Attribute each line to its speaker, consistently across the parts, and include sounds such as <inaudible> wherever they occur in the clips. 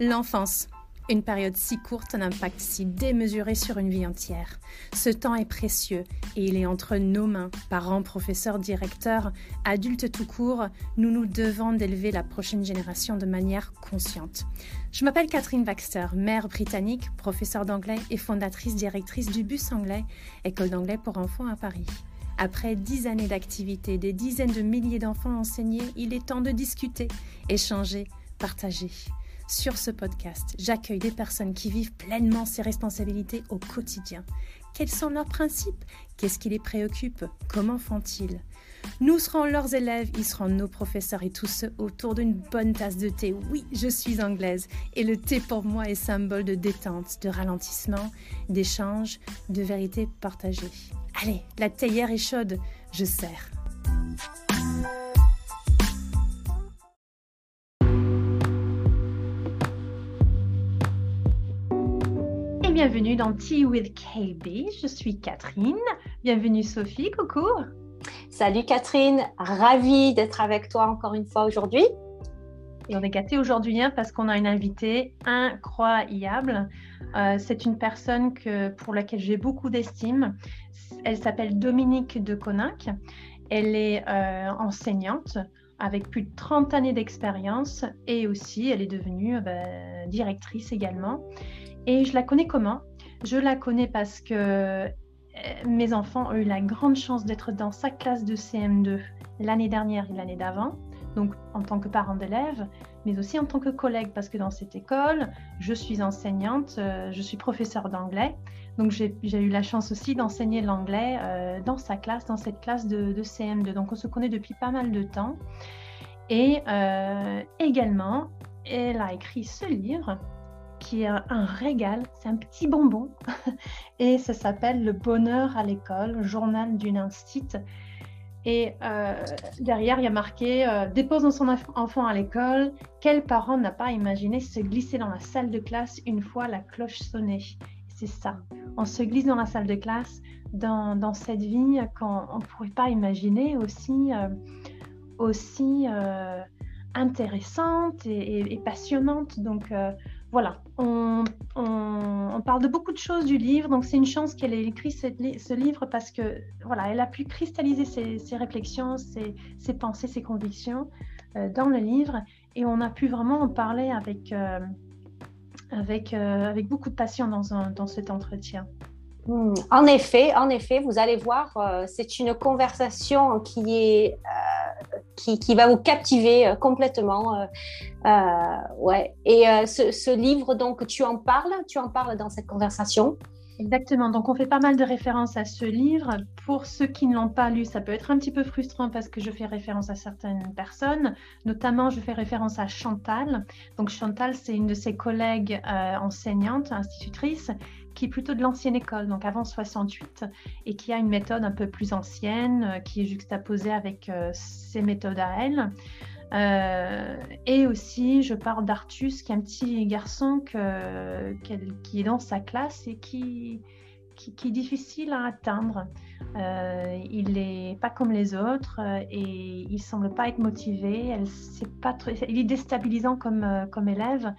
Speaker 1: L'enfance. Une période si courte, un impact si démesuré sur une vie entière. Ce temps est précieux et il est entre nos mains. Parents, professeurs, directeurs, adultes tout court, nous nous devons d'élever la prochaine génération de manière consciente. Je m'appelle Catherine Baxter, mère britannique, professeure d'anglais et fondatrice directrice du Bus Anglais, école d'anglais pour enfants à Paris. Après dix années d'activité, des dizaines de milliers d'enfants enseignés, il est temps de discuter, échanger, partager. Sur ce podcast, j'accueille des personnes qui vivent pleinement ces responsabilités au quotidien. Quels sont leurs principes? Qu'est-ce qui les préoccupe? Comment font-ils? Nous serons leurs élèves, ils seront nos professeurs et tous ceux autour d'une bonne tasse de thé. Oui, je suis anglaise et le thé pour moi est symbole de détente, de ralentissement, d'échange, de vérité partagée. Allez, la théière est chaude, je sers. Bienvenue dans Tea with KB. Je suis Catherine. Bienvenue Sophie, coucou.
Speaker 2: Salut Catherine, ravie d'être avec toi encore une fois aujourd'hui.
Speaker 1: Et on est gâtés aujourd'hui hein, parce qu'on a une invitée incroyable. Euh, c'est une personne que, pour laquelle j'ai beaucoup d'estime. Elle s'appelle Dominique de Conac. Elle est euh, enseignante avec plus de 30 années d'expérience et aussi elle est devenue euh, bah, directrice également. Et je la connais comment? Je la connais parce que euh, mes enfants ont eu la grande chance d'être dans sa classe de CM2 l'année dernière et l'année d'avant, donc en tant que parent d'élève, mais aussi en tant que collègue, parce que dans cette école, je suis enseignante, euh, je suis professeure d'anglais, donc j'ai eu la chance aussi d'enseigner l'anglais euh, dans sa classe, dans cette classe de, de, CM2. Donc on se connaît depuis pas mal de temps. Et également, elle a écrit ce livre qui est un régal, c'est un petit bonbon, <laughs> et ça s'appelle Le bonheur à l'école, journal d'une instite. Et euh, derrière, il y a marqué euh, son enfant à l'école. Quel parent n'a pas imaginé se glisser dans la salle de classe une fois la cloche sonnée C'est ça. On se glisse dans la salle de classe dans, cette vie qu'on ne pourrait pas imaginer aussi, euh, aussi intéressante et, et, passionnante. Donc, voilà, on, parle de beaucoup de choses du livre, donc c'est une chance qu'elle ait écrit ce, livre parce que voilà, elle a pu cristalliser ses, réflexions, ses, pensées, ses convictions euh, dans le livre, et on a pu vraiment en parler avec, euh, euh, avec beaucoup de passion dans, dans cet entretien.
Speaker 2: Hmm. En effet, en effet, vous allez voir, c'est une conversation qui est qui, va vous captiver euh, complètement. Euh, euh, ouais. Et ce, livre, donc, tu en parles, tu en parles dans cette conversation?
Speaker 1: Exactement. Donc, on fait pas mal de références à ce livre. Pour ceux qui ne l'ont pas lu, ça peut être un petit peu frustrant parce que je fais référence à certaines personnes. Notamment, je fais référence à Chantal. Donc, Chantal, c'est une de ses collègues enseignantes, institutrices, qui est plutôt de l'ancienne école, donc avant 68, et qui a une méthode un peu plus ancienne, euh, qui est juxtaposée avec euh, ses méthodes à elle. Euh, et aussi, je parle d'Artus, qui est un petit garçon qui est dans sa classe et qui, est difficile à atteindre. il n'est pas comme les autres et il semble pas être motivé. Pas il est déstabilisant comme élève.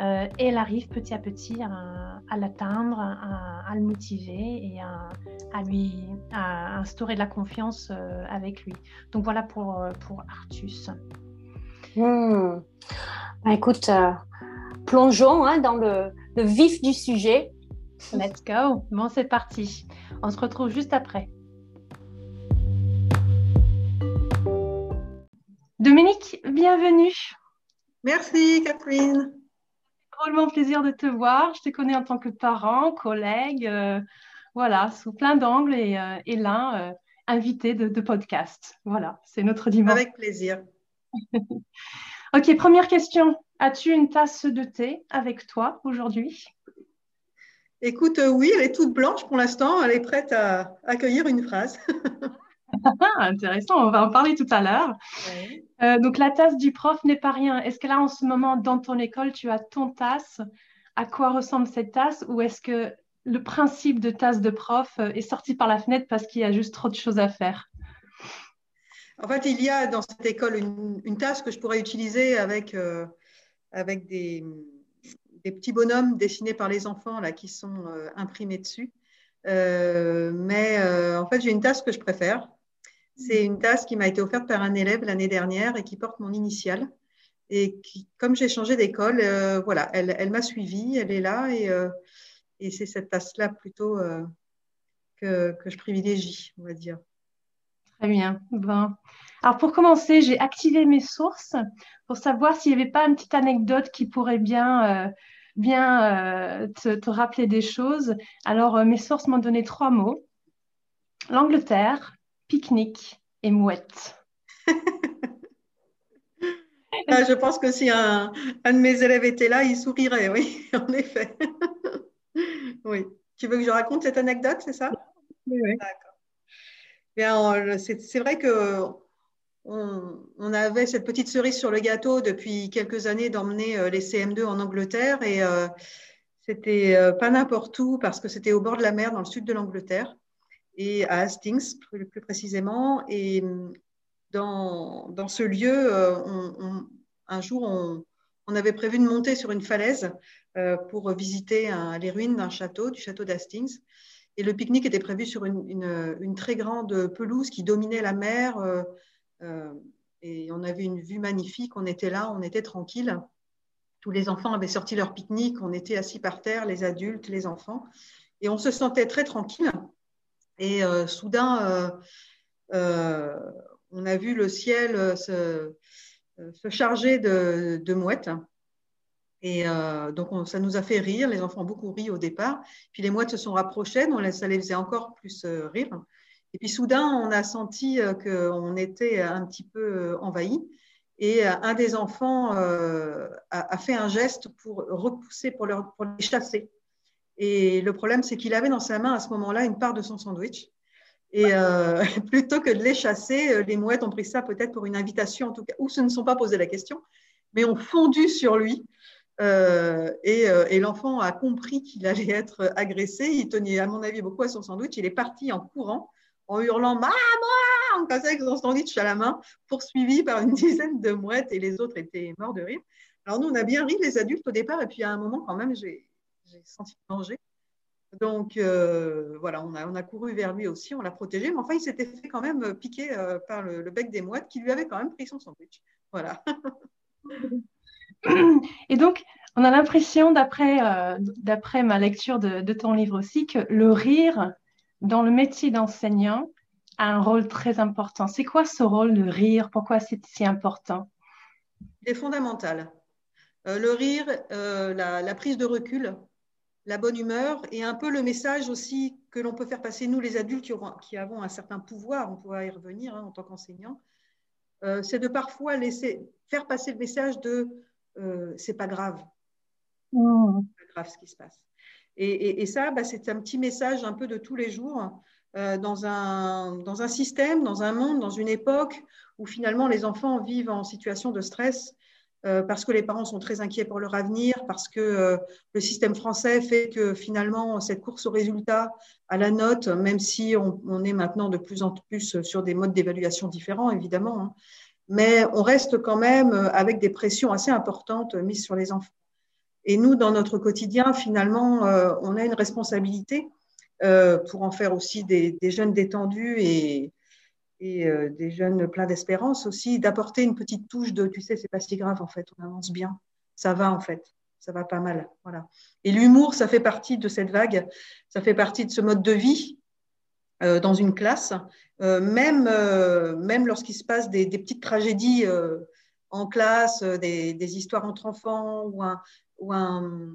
Speaker 1: Euh, et elle arrive petit à petit à, l'atteindre, à, le motiver et à, lui à instaurer de la confiance euh, avec lui. Donc voilà pour, euh, pour Artus.
Speaker 2: Hmm. Bah, écoute, plongeons hein, dans le, le, vif du sujet.
Speaker 1: Let's go. Bon, c'est parti. On se retrouve juste après. Dominique, bienvenue.
Speaker 3: Merci Catherine
Speaker 1: drôlement plaisir de te voir. Je te connais en tant que parent, collègue, euh, voilà, sous plein d'angles et, euh, et l'un euh, invité de, podcast. Voilà, c'est notre dimanche.
Speaker 3: Avec plaisir. <laughs>
Speaker 1: ok, première question. As-tu une tasse de thé avec toi aujourd'hui?
Speaker 3: Écoute, oui, elle est toute blanche pour l'instant. Elle est prête à accueillir une phrase. <laughs>
Speaker 1: Intéressant, on va en parler tout à l'heure. Euh, donc la tasse du prof n'est pas rien. Est-ce que là, en ce moment, dans ton école, tu as ton tasse? À quoi ressemble cette tasse? Ou est-ce que le principe de tasse de prof euh, est sorti par la fenêtre parce qu'il y a juste trop de choses à faire?
Speaker 3: En fait, il y a dans cette école une, tasse que je pourrais utiliser avec, euh, avec des, des petits bonhommes dessinés par les enfants là, qui sont imprimés dessus. mais en fait, j'ai une tasse que je préfère. C'est une tasse qui m'a été offerte par un élève l'année dernière et qui porte mon initiale. Et comme j'ai changé d'école, voilà, elle, m'a suivie, elle est là et, et c'est cette tasse-là plutôt que, que, je privilégie, on va dire.
Speaker 1: Très bien. Bon. Alors pour commencer, j'ai activé mes sources pour savoir s'il n'y avait pas une petite anecdote qui pourrait bien, euh, bien euh, te, rappeler des choses. Alors euh, mes sources m'ont donné trois mots. L'Angleterre, pique-nique et mouette. <laughs>
Speaker 3: Ah, je pense que si un, un, de mes élèves était là, il sourirait, oui, <laughs> en effet. <laughs> oui. Tu veux que je raconte cette anecdote, c'est ça?
Speaker 1: Oui, oui.
Speaker 3: D'accord. C'est vrai que on, avait cette petite cerise sur le gâteau depuis quelques années d'emmener euh, les CM2 en Angleterre et euh, c'était euh, pas n'importe où parce que c'était au bord de la mer dans le sud de l'Angleterre et à Hastings plus, précisément. Et mm, dans, dans ce lieu, un jour, on, avait prévu de monter sur une falaise pour visiter les ruines d'un château, du château d'Hastings. Et le pique-nique était prévu sur une, une, très grande pelouse qui dominait la mer. Euh, et on avait une vue magnifique. On était là, on était tranquille. Tous les enfants avaient sorti leur pique-nique. On était assis par terre, les adultes, les enfants. Et on se sentait très tranquille. Et euh, soudain, euh, on a vu le ciel se, charger de, mouettes. Et donc, ça nous a fait rire. Les enfants ont beaucoup ri au départ. Puis les mouettes se sont rapprochées, donc ça les faisait encore plus rire. Et puis soudain, on a senti euh, qu'on était un petit peu euh, envahi. Et euh, un des enfants a, fait un geste pour repousser, pour les chasser. Et le problème, c'est qu'il avait dans sa main à ce moment-là une part de son sandwich. Et <laughs> plutôt que de les chasser, les mouettes ont pris ça peut-être pour une invitation, en tout cas, ou se ne sont pas posé la question, mais ont fondu sur lui. et, et l'enfant a compris qu'il allait être agressé. Il tenait, à mon avis, beaucoup à son sandwich. Il est parti en courant en hurlant Maman On passait avec son sandwich à la main, poursuivi par une <laughs> dizaine de mouettes et les autres étaient morts de rire. Alors nous, on a bien ri, les adultes, au départ, et puis à un moment, quand même, j'ai senti danger. Donc euh, voilà, on a, on a, couru vers lui aussi, on l'a protégé, mais enfin, il s'était fait quand même piquer euh, par le, bec des mouettes qui lui avait quand même pris son sandwich. Voilà.
Speaker 1: Et donc, on a l'impression, d'après euh, ma lecture de, de, ton livre aussi, que le rire dans le métier d'enseignant a un rôle très important. C'est quoi ce rôle de rire? Pourquoi c'est si important?
Speaker 3: Il est fondamental. Euh, le rire, euh, la, prise de recul, la bonne humeur et un peu le message aussi que l'on peut faire passer, nous les adultes qui, avons un certain pouvoir, on pourra y revenir hein, en tant qu'enseignant, euh, c'est de parfois laisser faire passer le message de c'est pas grave.
Speaker 1: Mmh.
Speaker 3: C'est pas grave ce qui se passe. Et, ça, bah, c'est un petit message un peu de tous les jours euh, dans, un, dans un système, dans un monde, dans une époque où finalement les enfants vivent en situation de stress euh, parce que les parents sont très inquiets pour leur avenir, parce que euh, le système français fait que finalement cette course au résultat, à la note, même si on, est maintenant de plus en plus sur des modes d'évaluation différents, évidemment, hein, mais on reste quand même avec des pressions assez importantes mises sur les enfants. Et nous, dans notre quotidien, finalement, euh, on a une responsabilité euh, pour en faire aussi des, jeunes détendus et, euh, des jeunes pleins d'espérance aussi, d'apporter une petite touche de, tu sais, c'est pas si grave en fait, on avance bien, ça va en fait, ça va pas mal, voilà. Et l'humour, ça fait partie de cette vague, ça fait partie de ce mode de vie dans une classe, même, même lorsqu'il se passe des, petites tragédies en classe, des, des, histoires entre enfants ou un, ou un,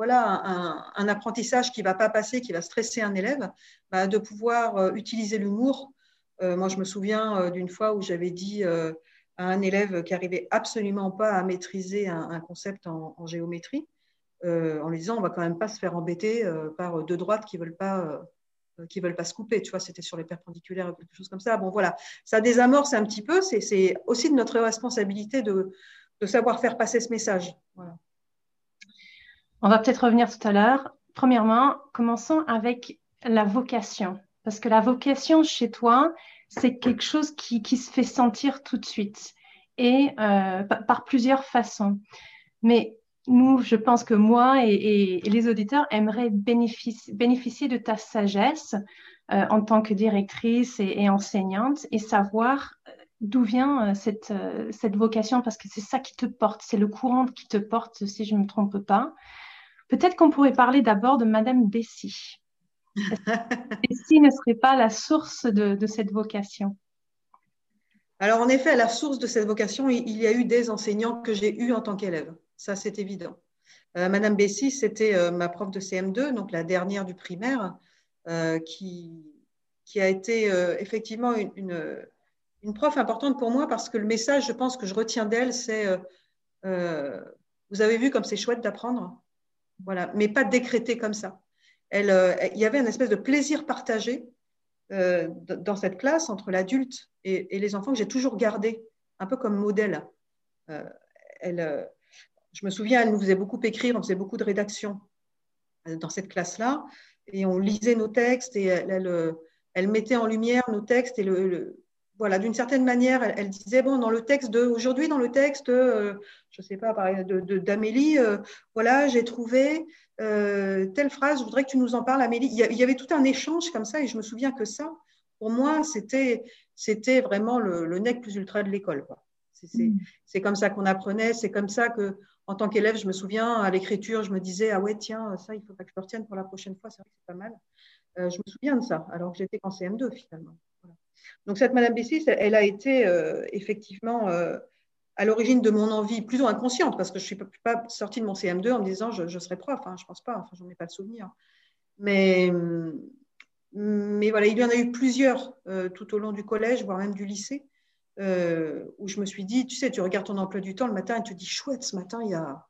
Speaker 3: voilà, un, apprentissage qui va pas passer, qui va stresser un élève, bah, de pouvoir euh, utiliser l'humour. Euh, moi, je me souviens euh, d'une fois où j'avais dit à un élève qui n'arrivait absolument pas à maîtriser un, concept en, géométrie, en lui disant on va quand même pas se faire embêter par deux droites qui veulent pas qui veulent pas se couper, tu vois, c'était sur les perpendiculaires ou quelque chose comme ça. Bon, voilà, ça désamorce un petit peu, c'est aussi de notre responsabilité de, savoir faire passer ce message.
Speaker 1: On va peut-être revenir tout à l'heure. Premièrement, commençons avec la vocation. Parce que la vocation chez toi, c'est quelque chose qui, se fait sentir tout de suite et euh, par plusieurs façons. Mais nous, je pense que moi et, les auditeurs aimeraient bénéficier, de ta sagesse euh, en tant que directrice et, enseignante et savoir euh, d'où vient cette, cette vocation parce que c'est ça qui te porte, c'est le courant qui te porte, si je ne me trompe pas. Peut-être qu'on pourrait parler d'abord de Madame Bessy. <laughs> Bessy ne serait pas la source de cette vocation
Speaker 3: alors, en effet, à la source de cette vocation, il y a eu des enseignants que j'ai eus en tant qu'élève. Ça, c'est évident. Euh, Madame Bessy, c'était euh, ma prof de CM2, donc la dernière du primaire, euh, qui, a été effectivement une, une, prof importante pour moi parce que le message, je pense, que je retiens d'elle, c'est vous avez vu comme c'est chouette d'apprendre, voilà, mais pas décréter comme ça. Elle, il y avait une espèce de plaisir partagé euh, dans cette classe entre l'adulte et, les enfants que j'ai toujours gardé un peu comme modèle. Euh, euh, je me souviens, elle nous faisait beaucoup écrire, on faisait beaucoup de rédaction dans cette classe-là, et on lisait nos textes et elle, elle, mettait en lumière nos textes et le, voilà, d'une certaine manière, elle, disait bon, dans le texte de aujourd'hui, dans le texte, je ne sais pas, d'Amélie, voilà, j'ai trouvé euh, telle phrase, je voudrais que tu nous en parles, Amélie. Il y, avait tout un échange comme ça, et je me souviens que ça, pour moi, c'était, c'était vraiment le, le, nec plus ultra de l'école. Mm. C'est, comme ça qu'on apprenait, c'est comme ça que, en tant qu'élève, je me souviens, à l'écriture, je me disais, ah ouais, tiens, ça, il faut pas que je le retienne pour la prochaine fois, c'est vrai que c'est pas mal. Euh, je me souviens de ça, alors que j'étais qu'en CM2 finalement. Donc cette Madame Bessis, elle, a été euh, effectivement à l'origine de mon envie, plutôt inconsciente, parce que je ne suis pas sortie de mon CM2 en me disant je, serai prof, hein, je ne pense pas, enfin, j'en ai pas de souvenir. Mais, mais voilà, il y en a eu plusieurs euh, tout au long du collège, voire même du lycée, euh, où je me suis dit, tu sais, tu regardes ton emploi du temps le matin et tu te dis, chouette, ce matin, il y a,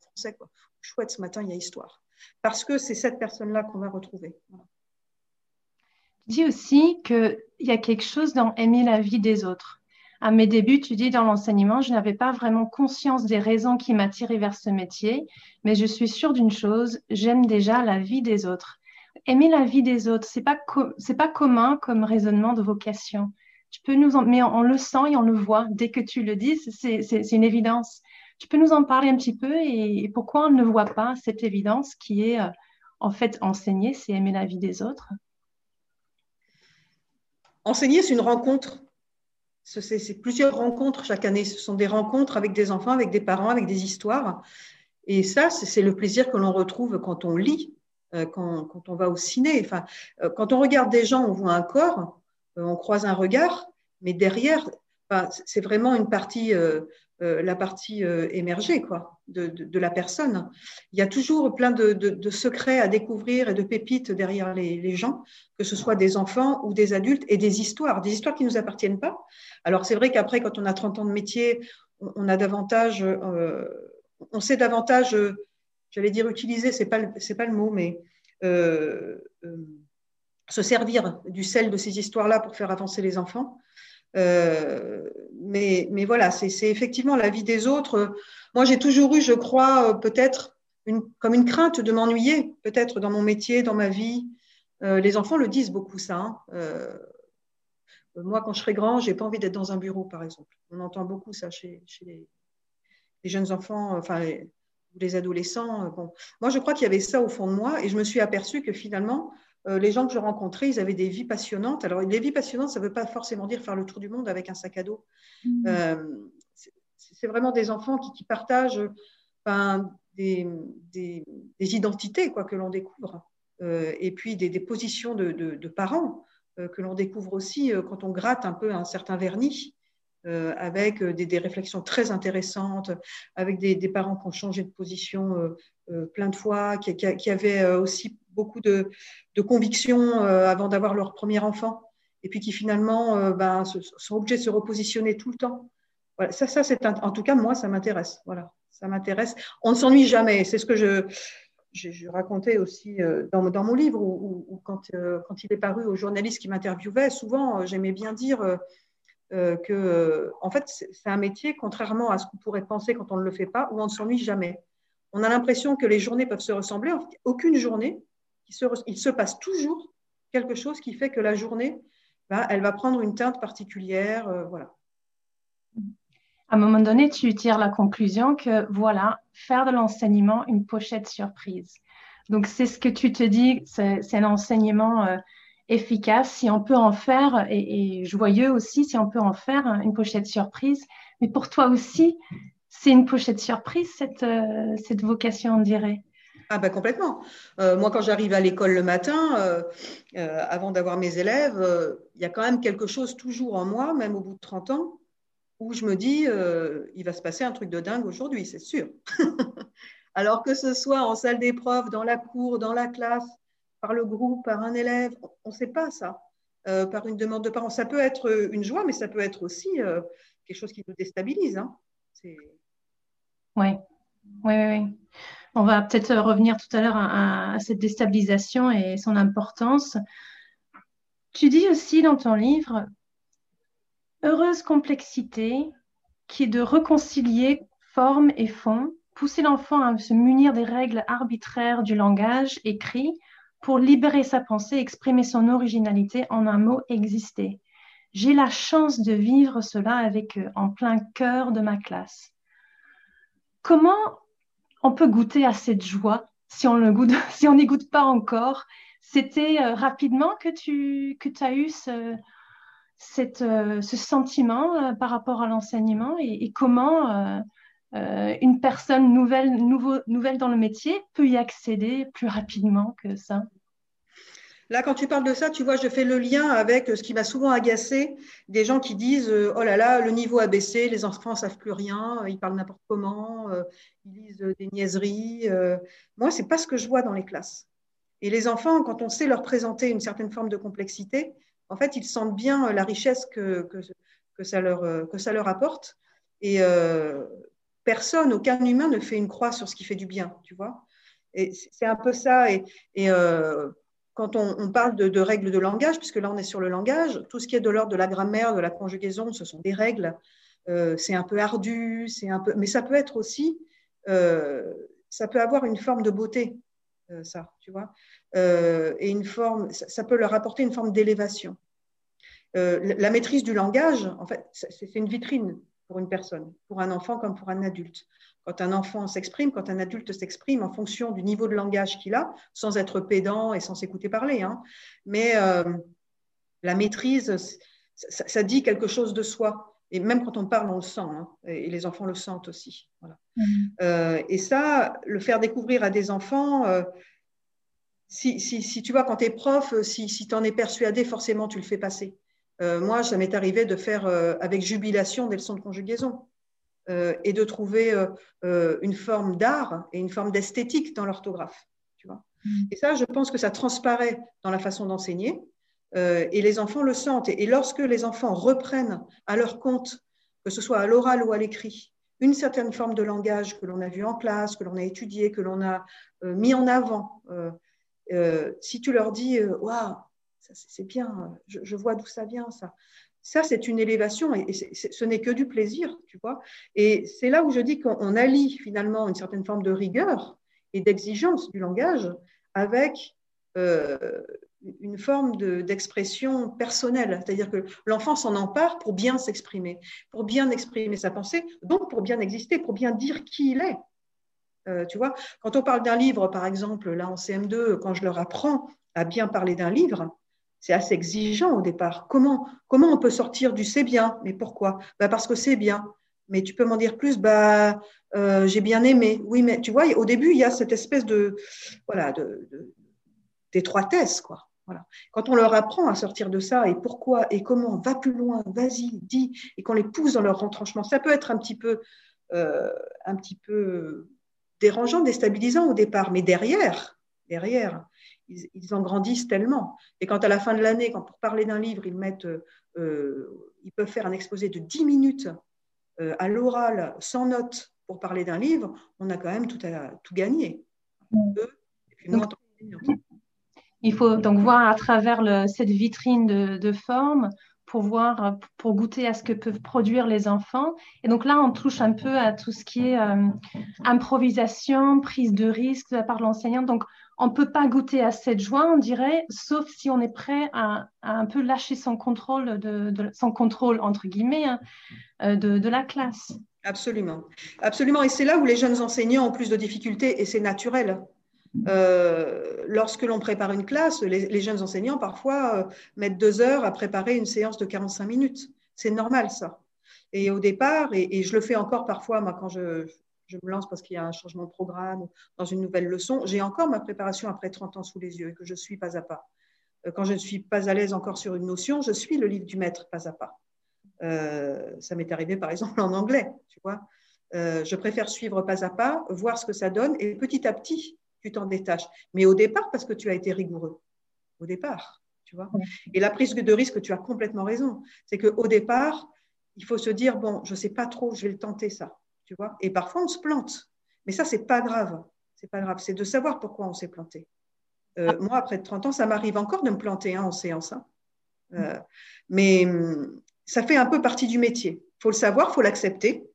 Speaker 3: français, quoi. chouette, ce matin, il y a histoire. Parce que c'est cette personne-là qu'on va retrouver.
Speaker 1: Dis aussi qu'il y a quelque chose dans aimer la vie des autres à mes débuts, tu dis dans l'enseignement, je n'avais pas vraiment conscience des raisons qui m'attiraient vers ce métier, mais je suis sûre d'une chose, j'aime déjà la vie des autres. Aimer la vie des autres, c'est pas pas commun comme raisonnement de vocation. Tu peux nous en, mais on, le sent et on le voit dès que tu le dis, c'est une évidence. Tu peux nous en parler un petit peu et, pourquoi on ne voit pas cette évidence qui est euh, en fait enseigner, c'est aimer la vie des autres?
Speaker 3: Enseigner, c'est une rencontre c'est plusieurs rencontres chaque année. Ce sont des rencontres avec des enfants, avec des parents, avec des histoires. Et ça, c'est le plaisir que l'on retrouve quand on lit, euh, quand, on va au ciné. Enfin, euh, quand on regarde des gens, on voit un corps, euh, on croise un regard, mais derrière, c'est vraiment une partie euh, la partie euh, émergée quoi, de, la personne. Il y a toujours plein de, secrets à découvrir et de pépites derrière les, gens, que ce soit des enfants ou des adultes, et des histoires, des histoires qui ne nous appartiennent pas. Alors c'est vrai qu'après, quand on a 30 ans de métier, on, a davantage, euh, on sait davantage, j'allais dire utiliser, c'est pas c'est pas le mot, mais se servir du sel de ces histoires-là pour faire avancer les enfants. Euh, mais, mais, voilà, c'est effectivement la vie des autres. Moi, j'ai toujours eu, je crois, euh, peut-être une, comme une crainte de m'ennuyer, peut-être dans mon métier, dans ma vie. Euh, les enfants le disent beaucoup, ça. Hein. moi, quand je serai grand, j'ai pas envie d'être dans un bureau, par exemple. On entend beaucoup ça chez, les, jeunes enfants, enfin les, les adolescents. Bon. Moi, je crois qu'il y avait ça au fond de moi, et je me suis aperçue que finalement, les gens que je rencontrais, ils avaient des vies passionnantes. Alors, les vies passionnantes, ça ne veut pas forcément dire faire le tour du monde avec un sac à dos. Mmh. Euh, c'est vraiment des enfants qui, partagent des, identités quoi, que l'on découvre. Euh, et puis des, positions de, parents que l'on découvre aussi quand on gratte un peu un certain vernis. avec des, réflexions très intéressantes, avec des, parents qui ont changé de position plein de fois, qui, avaient aussi beaucoup de, convictions euh, avant d'avoir leur premier enfant, et puis qui finalement euh, ben, sont obligés de se repositionner tout le temps. Ça, ça c'est en tout cas moi, ça m'intéresse. Voilà, ça m'intéresse. On ne s'ennuie jamais. C'est ce que je, racontais aussi euh, dans, dans, mon livre, où, quand, quand, il est paru aux journalistes qui m'interviewaient, souvent j'aimais bien dire que, en fait, c'est un métier, contrairement à ce qu'on pourrait penser quand on ne le fait pas, où on ne s'ennuie jamais. On a l'impression que les journées peuvent se ressembler. aucune journée il se passe toujours quelque chose qui fait que la journée, bah, elle va prendre une teinte particulière. Euh, voilà.
Speaker 1: À un moment donné, tu tires la conclusion que voilà, faire de l'enseignement une pochette surprise. Donc, c'est ce que tu te dis, c'est un enseignement euh, efficace, si on peut en faire, et, joyeux aussi, si on peut en faire une pochette surprise. Mais pour toi aussi, c'est une pochette surprise, cette, euh, cette vocation, on dirait.
Speaker 3: Ah ben complètement. Euh, moi, quand j'arrive à l'école le matin, euh, avant d'avoir mes élèves, il y a quand même quelque chose toujours en moi, même au bout de 30 ans, où je me dis, il va se passer un truc de dingue aujourd'hui, c'est sûr. <laughs> Alors que ce soit en salle d'épreuve, dans la cour, dans la classe, par le groupe, par un élève, on ne sait pas ça. par une demande de parents. Ça peut être une joie, mais ça peut être aussi quelque chose qui nous déstabilise. Hein.
Speaker 1: Oui, oui, oui. On va peut-être revenir tout à l'heure à, cette déstabilisation et son importance. Tu dis aussi dans ton livre, heureuse complexité qui est de réconcilier forme et fond, pousser l'enfant à se munir des règles arbitraires du langage écrit pour libérer sa pensée, exprimer son originalité en un mot exister. J'ai la chance de vivre cela avec eux, en plein cœur de ma classe. Comment on peut goûter à cette joie <laughs> si on n'y goûte pas encore? C'était euh, rapidement que tu as eu ce, euh, sentiment euh, par rapport à l'enseignement et, comment une personne nouvelle dans le métier peut y accéder plus rapidement que ça?
Speaker 3: Là, quand tu parles de ça, tu vois, je fais le lien avec ce qui m'a souvent agacé, des gens qui disent euh, Oh là là, le niveau a baissé, les enfants ne savent plus rien, euh, ils parlent n'importe comment, euh, ils lisent des niaiseries. Moi, ce n'est pas ce que je vois dans les classes. Et les enfants, quand on sait leur présenter une certaine forme de complexité, en fait, ils sentent bien la richesse que, que, ça, leur, que ça leur apporte. Et personne, aucun humain ne fait une croix sur ce qui fait du bien, tu vois. Et c'est un peu ça. Et quand on, parle de, règles de langage, puisque là on est sur le langage, tout ce qui est de l'ordre de la grammaire, de la conjugaison, ce sont des règles. Euh, c'est un peu ardu, c'est un peu, mais ça peut être aussi, euh, ça peut avoir une forme de beauté, euh, ça, tu vois, et une forme, ça, peut leur apporter une forme d'élévation. la maîtrise du langage, en fait, c'est une vitrine pour une personne, pour un enfant comme pour un adulte quand un enfant s'exprime, quand un adulte s'exprime en fonction du niveau de langage qu'il a, sans être pédant et sans s'écouter parler. Hein. Mais euh, la maîtrise, ça, dit quelque chose de soi. Et même quand on parle, on le sent. Hein, et les enfants le sentent aussi. Mmh. Euh, et ça, le faire découvrir à des enfants, euh, si, tu vois, quand tu es prof, si, si tu en es persuadé, forcément, tu le fais passer. moi, ça m'est arrivé de faire avec jubilation des leçons de conjugaison. Euh, et de trouver euh, euh, une forme d'art et une forme d'esthétique dans l'orthographe. Mm. et ça, je pense que ça transparaît dans la façon d'enseigner et les enfants le sentent. Et, lorsque les enfants reprennent à leur compte, que ce soit à l'oral ou à l'écrit, une certaine forme de langage que l'on a vu en classe, que l'on a étudié, que l'on a mis en avant, si tu leur dis Waouh, c'est bien, je, je vois d'où ça vient, ça. Ça, c'est une élévation et, ce n'est que du plaisir, tu vois. Et c'est là où je dis qu'on allie finalement une certaine forme de rigueur et d'exigence du langage avec euh, une forme d'expression personnelle. C'est-à-dire que l'enfant s'en empare pour bien s'exprimer, pour bien exprimer sa pensée, donc pour bien exister, pour bien dire qui il est. Euh, tu vois, quand on parle d'un livre, par exemple, là en CM2, quand je leur apprends à bien parler d'un livre, c'est assez exigeant au départ. Comment, comment on peut sortir du c'est bien? Mais pourquoi? Bah Parce que c'est bien. Mais tu peux m'en dire plus? Bah, euh, J'ai bien aimé. Oui, mais tu vois, au début, il y a cette espèce de voilà d'étroitesse. quoi. Voilà. Quand on leur apprend à sortir de ça et pourquoi et comment, va plus loin, vas-y, dis, et qu'on les pousse dans leur retranchement, ça peut être un petit peu, euh, un petit peu dérangeant, déstabilisant au départ, mais derrière, derrière, ils, en grandissent tellement. Et quand à la fin de l'année, quand pour parler d'un livre, ils mettent, euh, ils peuvent faire un exposé de 10 minutes euh, à l'oral, sans notes, pour parler d'un livre, on a quand même tout, à, tout gagné.
Speaker 1: il faut donc voir à travers cette vitrine de, forme pour voir, pour goûter à ce que peuvent produire les enfants. Et donc là, on touche un peu à tout ce qui est euh, improvisation, prise de risque de la part de l'enseignant. Donc, on ne peut pas goûter à cette joie, on dirait, sauf si on est prêt à, un peu lâcher son contrôle, de, entre guillemets, hein, euh, de, de la classe.
Speaker 3: Absolument. Absolument. Et c'est là où les jeunes enseignants ont plus de difficultés, et c'est naturel. Euh, lorsque l'on prépare une classe, les, jeunes enseignants parfois euh, mettent deux heures à préparer une séance de 45 minutes. C'est normal ça. Et au départ, et, je le fais encore parfois, moi, quand je, je me lance parce qu'il y a un changement de programme ou dans une nouvelle leçon, j'ai encore ma préparation après 30 ans sous les yeux et que je suis pas à pas. Euh, quand je ne suis pas à l'aise encore sur une notion, je suis le livre du maître pas à pas. ça m'est arrivé par exemple <laughs> en anglais, tu vois. je préfère suivre pas à pas, voir ce que ça donne et petit à petit, tu t'en détaches. Mais au départ, parce que tu as été rigoureux. Au départ, tu vois. Et la prise de risque, tu as complètement raison. C'est qu'au départ, il faut se dire, bon, je ne sais pas trop, je vais le tenter ça. Tu vois. Et parfois, on se plante. Mais ça, c'est pas grave. C'est pas grave. C'est de savoir pourquoi on s'est planté. Euh, ah. moi, après 30 ans, ça m'arrive encore de me planter hein, en séance. Hein. Euh, mais hum, ça fait un peu partie du métier. Il faut le savoir, il faut l'accepter.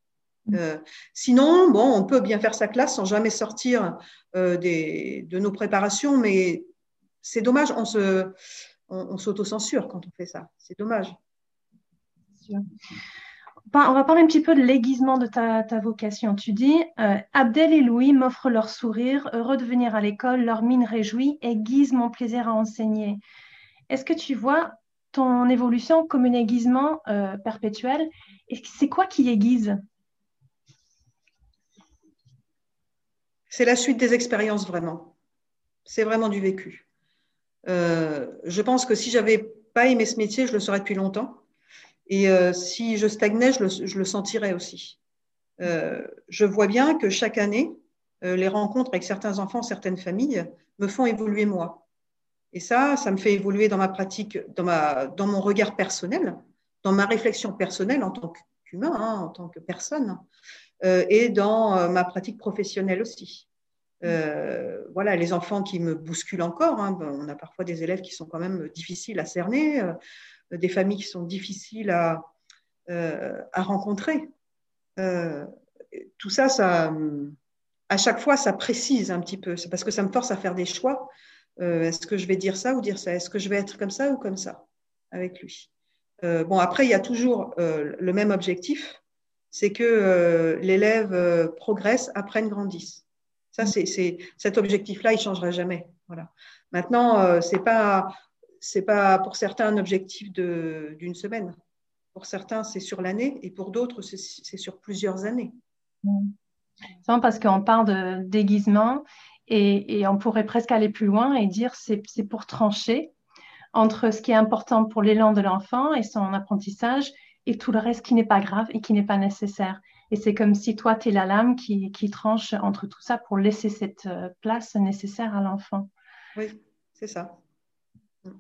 Speaker 3: Euh, sinon, bon, on peut bien faire sa classe sans jamais sortir des, de nos préparations, mais c'est dommage, on se, on, s'auto-censure quand on fait ça. C'est dommage.
Speaker 1: On va parler un petit peu de l'aiguisement de ta, vocation. Tu dis euh, Abdel et Louis m'offrent leur sourire, heureux de venir à l'école, leur mine réjouie, aiguise mon plaisir à enseigner. Est-ce que tu vois ton évolution comme un aiguisement perpétuel? Et c'est quoi qui aiguise?
Speaker 3: C'est la suite des expériences vraiment. C'est vraiment du vécu. Euh, je pense que si j'avais pas aimé ce métier, je le saurais depuis longtemps. Et euh, si je stagnais, je le, sentirais aussi. Euh, je vois bien que chaque année, les rencontres avec certains enfants, certaines familles me font évoluer moi. Et ça, ça me fait évoluer dans ma pratique, dans, ma, dans mon regard personnel, dans ma réflexion personnelle en tant qu'humain, hein, en tant que personne. Euh, et dans euh, ma pratique professionnelle aussi. Euh, voilà, les enfants qui me bousculent encore. Hein, ben, on a parfois des élèves qui sont quand même difficiles à cerner, des familles qui sont difficiles à, à rencontrer. tout ça, à chaque fois, ça précise un petit peu. C'est parce que ça me force à faire des choix. Est-ce que je vais dire ça ou dire ça? Est-ce que je vais être comme ça ou comme ça avec lui? Bon, après, il y a toujours le même objectif c'est que euh, l'élève euh, progresse, apprenne, grandisse. Ça, c'est, cet objectif-là, il changera jamais. Voilà. Maintenant, euh, ce n'est pas, pour certains un objectif d'une semaine. Pour certains, c'est sur l'année et pour d'autres, c'est sur plusieurs années.
Speaker 1: C'est parce qu'on parle de déguisement et, et, on pourrait presque aller plus loin et dire c'est, c'est pour trancher entre ce qui est important pour l'élan de l'enfant et son apprentissage et tout le reste qui n'est pas grave et qui n'est pas nécessaire. Et c'est comme si toi, tu es la lame qui, qui, tranche entre tout ça pour laisser cette euh, place nécessaire à l'enfant.
Speaker 3: Oui, c'est ça.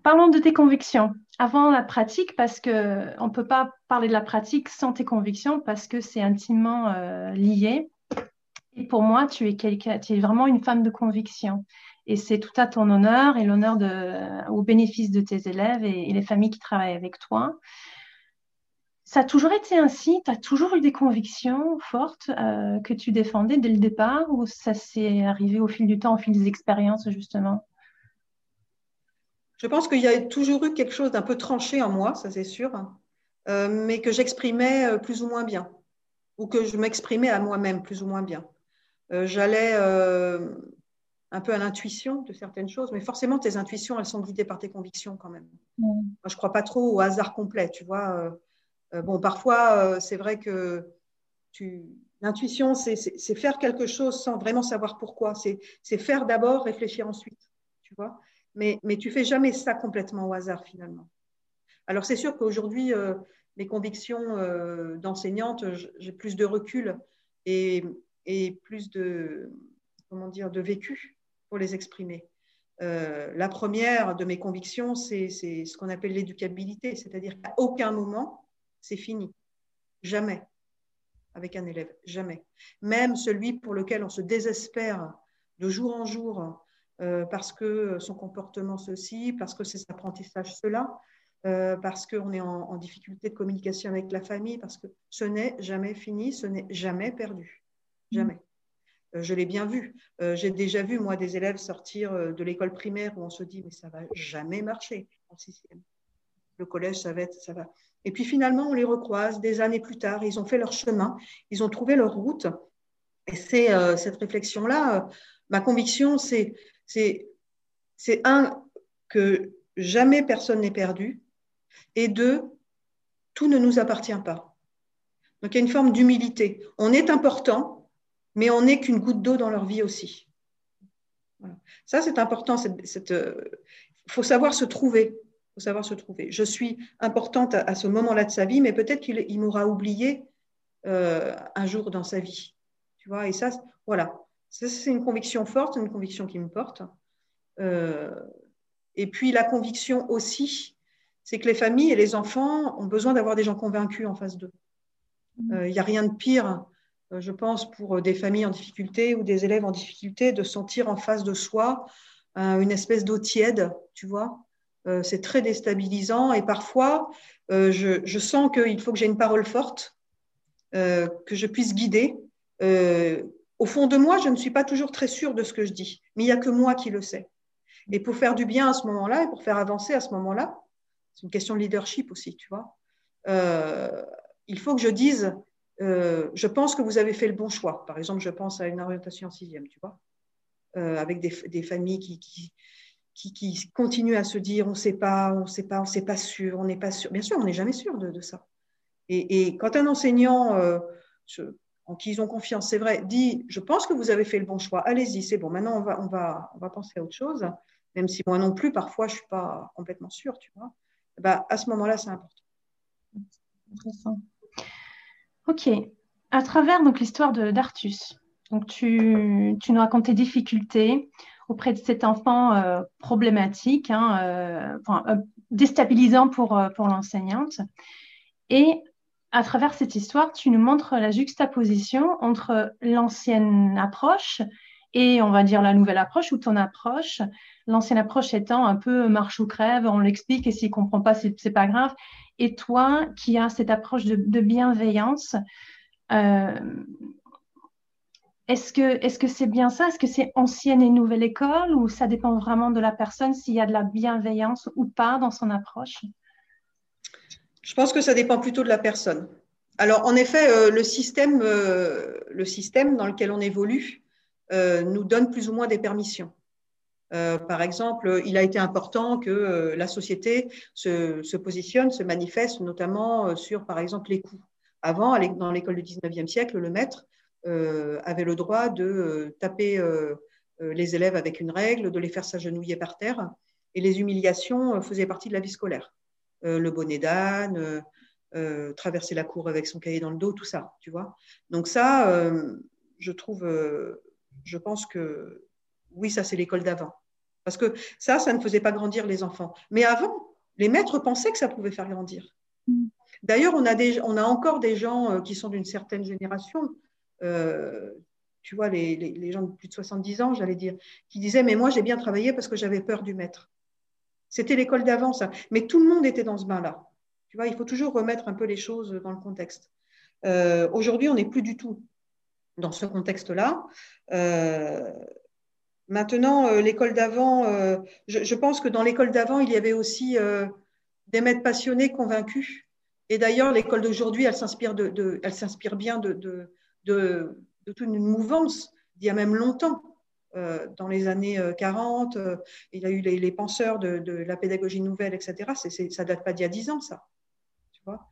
Speaker 1: Parlons de tes convictions. Avant la pratique, parce qu'on ne peut pas parler de la pratique sans tes convictions, parce que c'est intimement euh, lié. Et pour moi, tu es, quelqu'un, vraiment une femme de conviction. Et c'est tout à ton honneur et l'honneur de, au bénéfice de tes élèves et, et les familles qui travaillent avec toi. Ça a toujours été ainsi Tu as toujours eu des convictions fortes euh, que tu défendais dès le départ ou ça s'est arrivé au fil du temps, au fil des expériences justement?
Speaker 3: Je pense qu'il y a toujours eu quelque chose d'un peu tranché en moi, ça c'est sûr, euh, mais que j'exprimais euh, plus ou moins bien ou que je m'exprimais à moi-même plus ou moins bien. J'allais un peu à l'intuition de certaines choses, mais forcément tes intuitions, elles sont guidées par tes convictions quand même. Moi, je ne crois pas trop au hasard complet, tu vois euh, bon, parfois, euh, c'est vrai que l'intuition, c'est faire quelque chose sans vraiment savoir pourquoi. C'est faire d'abord, réfléchir ensuite, tu vois. Mais, mais tu fais jamais ça complètement au hasard finalement. Alors c'est sûr qu'aujourd'hui, euh, mes convictions d'enseignante, j'ai plus de recul et, plus de comment dire de vécu pour les exprimer. la première de mes convictions, c'est ce qu'on appelle l'éducabilité, c'est-à-dire qu'à aucun moment c'est fini. Jamais avec un élève, jamais. Même celui pour lequel on se désespère de jour en jour euh, parce que son comportement ceci, parce que ses apprentissages cela, parce qu'on est en, difficulté de communication avec la famille, parce que ce n'est jamais fini, ce n'est jamais perdu. Jamais. je l'ai bien vu. J'ai déjà vu, moi, des élèves sortir de l'école primaire où on se dit, mais ça va jamais marcher en sixième. Le collège, ça va être, ça va. Et puis finalement, on les recroise des années plus tard. Ils ont fait leur chemin, ils ont trouvé leur route. Et c'est euh, cette réflexion-là, euh, ma conviction, c'est, c'est, c'est un, que jamais personne n'est perdu, et deux, tout ne nous appartient pas. Donc il y a une forme d'humilité. On est important, mais on n'est qu'une goutte d'eau dans leur vie aussi. Ça, c'est important. Il euh, faut savoir se trouver faut savoir se trouver. Je suis importante à, ce moment-là de sa vie, mais peut-être qu'il m'aura oublié euh, un jour dans sa vie. Tu vois, et ça, voilà. C'est une conviction forte, une conviction qui me porte. Euh, et puis la conviction aussi, c'est que les familles et les enfants ont besoin d'avoir des gens convaincus en face d'eux. Mmh. Euh, il n'y a rien de pire, je pense, pour des familles en difficulté ou des élèves en difficulté de sentir en face de soi une espèce d'eau tiède, tu vois, euh, c'est très déstabilisant et parfois, euh, je, sens qu'il faut que j'ai une parole forte, euh, que je puisse guider. Au fond de moi, je ne suis pas toujours très sûre de ce que je dis, mais il n'y a que moi qui le sais. Et pour faire du bien à ce moment-là et pour faire avancer à ce moment-là, c'est une question de leadership aussi, tu vois. il faut que je dise, je pense que vous avez fait le bon choix. Par exemple, je pense à une orientation en sixième, tu vois, avec des, familles qui, qui, qui continuent à se dire on ne sait pas, on ne sait pas, on ne sait pas sûr, on n'est pas sûr. Bien sûr, on n'est jamais sûr de, ça. Et, quand un enseignant euh, en ils ont confiance, c'est vrai, dit je pense que vous avez fait le bon choix, allez-y, c'est bon, maintenant on va, on, va, on va penser à autre chose, même si moi non plus, parfois, je ne suis pas complètement sûre, tu vois. Bah, à ce moment-là, c'est important.
Speaker 1: Intéressant. Ok. À travers l'histoire d'Artus, tu, tu, nous racontes tes difficultés, auprès de cet enfant euh, problématique, hein, euh, euh, déstabilisant pour, pour l'enseignante. Et à travers cette histoire, tu nous montres la juxtaposition entre l'ancienne approche et on va dire la nouvelle approche ou ton approche. L'ancienne approche étant un peu marche ou crève, on l'explique et s'il ne comprend pas, c'est, n'est pas grave. Et toi qui as cette approche de, bienveillance, est-ce que est-ce que c'est bien ça? Est-ce que c'est ancienne et nouvelle école ou ça dépend vraiment de la personne s'il y a de la bienveillance ou pas dans son approche?
Speaker 3: Je pense que ça dépend plutôt de la personne. Alors en effet, euh, le système euh, le système dans lequel on évolue euh, nous donne plus ou moins des permissions. par exemple, il a été important que la société se, positionne, se manifeste, notamment sur, par exemple, les coûts. Avant, dans l'école du 19e siècle, le maître avait le droit de taper les élèves avec une règle, de les faire s'agenouiller par terre. Et les humiliations faisaient partie de la vie scolaire. Le bonnet d'âne, traverser la cour avec son cahier dans le dos, tout ça, tu vois. Donc ça, je trouve, je pense que oui, ça c'est l'école d'avant. Parce que ça, ça ne faisait pas grandir les enfants. Mais avant, les maîtres pensaient que ça pouvait faire grandir. Mm. D'ailleurs, on, a on a encore des gens qui sont d'une certaine génération, euh, tu vois, les, gens de plus de 70 ans, j'allais dire, qui disaient, mais moi, j'ai bien travaillé parce que j'avais peur du maître. C'était l'école d'avant, ça. Mais tout le monde était dans ce bain-là. Tu vois, il faut toujours remettre un peu les choses dans le contexte. Euh, aujourd'hui, on n'est plus du tout dans ce contexte-là. Euh, maintenant, l'école d'avant, je, pense que dans l'école d'avant, il y avait aussi des maîtres passionnés, convaincus. Et d'ailleurs, l'école d'aujourd'hui, elle s'inspire de, elle s'inspire bien de, de, toute une mouvance d'il y a même longtemps. Euh, dans les années 40, euh, euh, il a eu les, penseurs de, la pédagogie nouvelle, etc. Ça ne date pas d'il y a 10 ans, ça. Tu vois?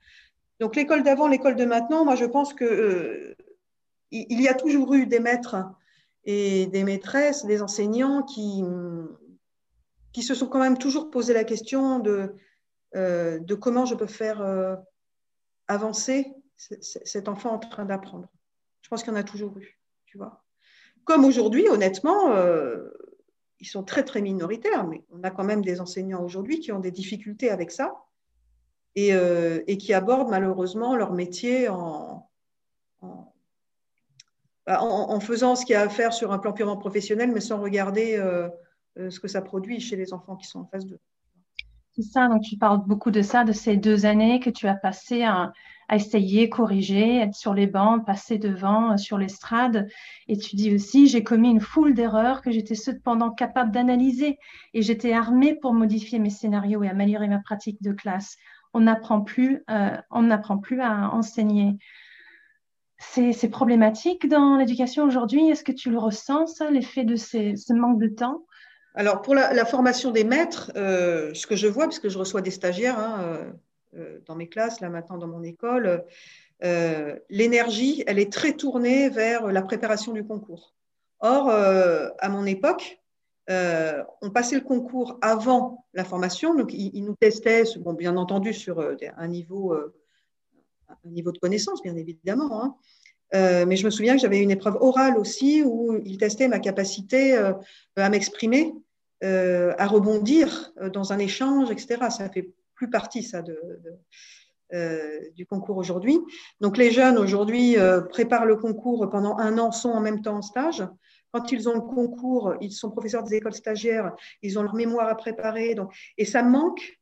Speaker 3: Donc l'école d'avant, l'école de maintenant, moi je pense que il y a toujours eu des maîtres et des maîtresses, des enseignants qui, qui se sont quand même toujours posé la question de, de comment je peux faire avancer cet enfant en train d'apprendre. Je pense qu'il y en a toujours eu, tu vois. Comme aujourd'hui, honnêtement, euh, ils sont très, très minoritaires, mais on a quand même des enseignants aujourd'hui qui ont des difficultés avec ça et, euh, qui abordent malheureusement leur métier en, bah, en, faisant ce qu'il y a à faire sur un plan purement professionnel, mais sans regarder euh, ce que ça produit chez les enfants qui sont en face d'eux.
Speaker 1: C'est ça, donc tu parles beaucoup de ça, de ces deux années que tu as passées à, essayer, corriger, être sur les bancs, passer devant, euh, sur l'estrade. Et tu dis aussi, j'ai commis une foule d'erreurs que j'étais cependant capable d'analyser et j'étais armée pour modifier mes scénarios et améliorer ma pratique de classe. On n'apprend plus, euh, on n'apprend plus à enseigner. C'est problématique dans l'éducation aujourd'hui. Est-ce que tu le ressens, l'effet de ce manque de temps?
Speaker 3: Alors, pour la, formation des maîtres, euh, ce que je vois, puisque je reçois des stagiaires hein, dans mes classes, là maintenant dans mon école, l'énergie, elle est très tournée vers la préparation du concours. Or, à mon époque, on passait le concours avant la formation, donc ils, nous testaient, bon, bien entendu, sur un niveau, un niveau de connaissance, bien évidemment. Hein. mais je me souviens que j'avais une épreuve orale aussi où ils testaient ma capacité à m'exprimer euh, à rebondir euh, dans un échange, etc. Ça fait plus partie ça de, euh, du concours aujourd'hui. Donc les jeunes aujourd'hui préparent le concours pendant un an, sont en même temps en stage. Quand ils ont le concours, ils sont professeurs des écoles stagiaires, ils ont leur mémoire à préparer. Donc, et ça manque,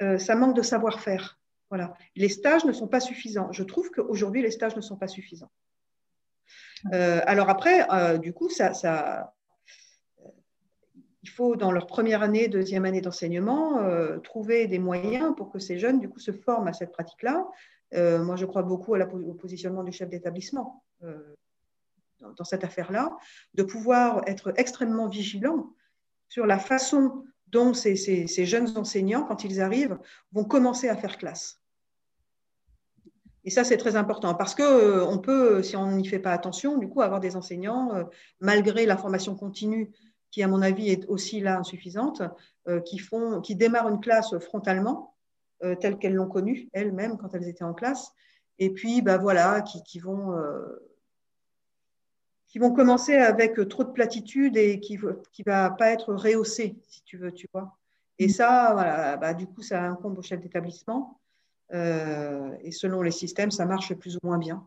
Speaker 3: ça manque de savoir-faire. Voilà. Les stages ne sont pas suffisants. Je trouve qu'aujourd'hui, les stages ne sont pas suffisants. alors après, du coup, ça, ça, il faut, dans leur première année, deuxième année d'enseignement, euh, trouver des moyens pour que ces jeunes, du coup, se forment à cette pratique-là. Euh, moi, je crois beaucoup à la, au positionnement du chef d'établissement euh, dans, cette affaire-là, de pouvoir être extrêmement vigilant sur la façon dont ces, ces, jeunes enseignants, quand ils arrivent, vont commencer à faire classe. Et ça, c'est très important parce que on peut, si on n'y fait pas attention, du coup, avoir des enseignants, malgré la formation continue qui, à mon avis, est aussi là insuffisante, euh, qui, font, qui démarrent une classe frontalement, euh, telle qu'elles l'ont connue elles-mêmes quand elles étaient en classe, et puis, bah, voilà, qui, qui vont, euh, qui vont commencer avec trop de platitudes et qui ne va pas être rehaussé, si tu veux, tu vois. Et mm. ça, voilà, bah, du coup, ça incombe au chef d'établissement. et selon les systèmes, ça marche plus ou moins bien.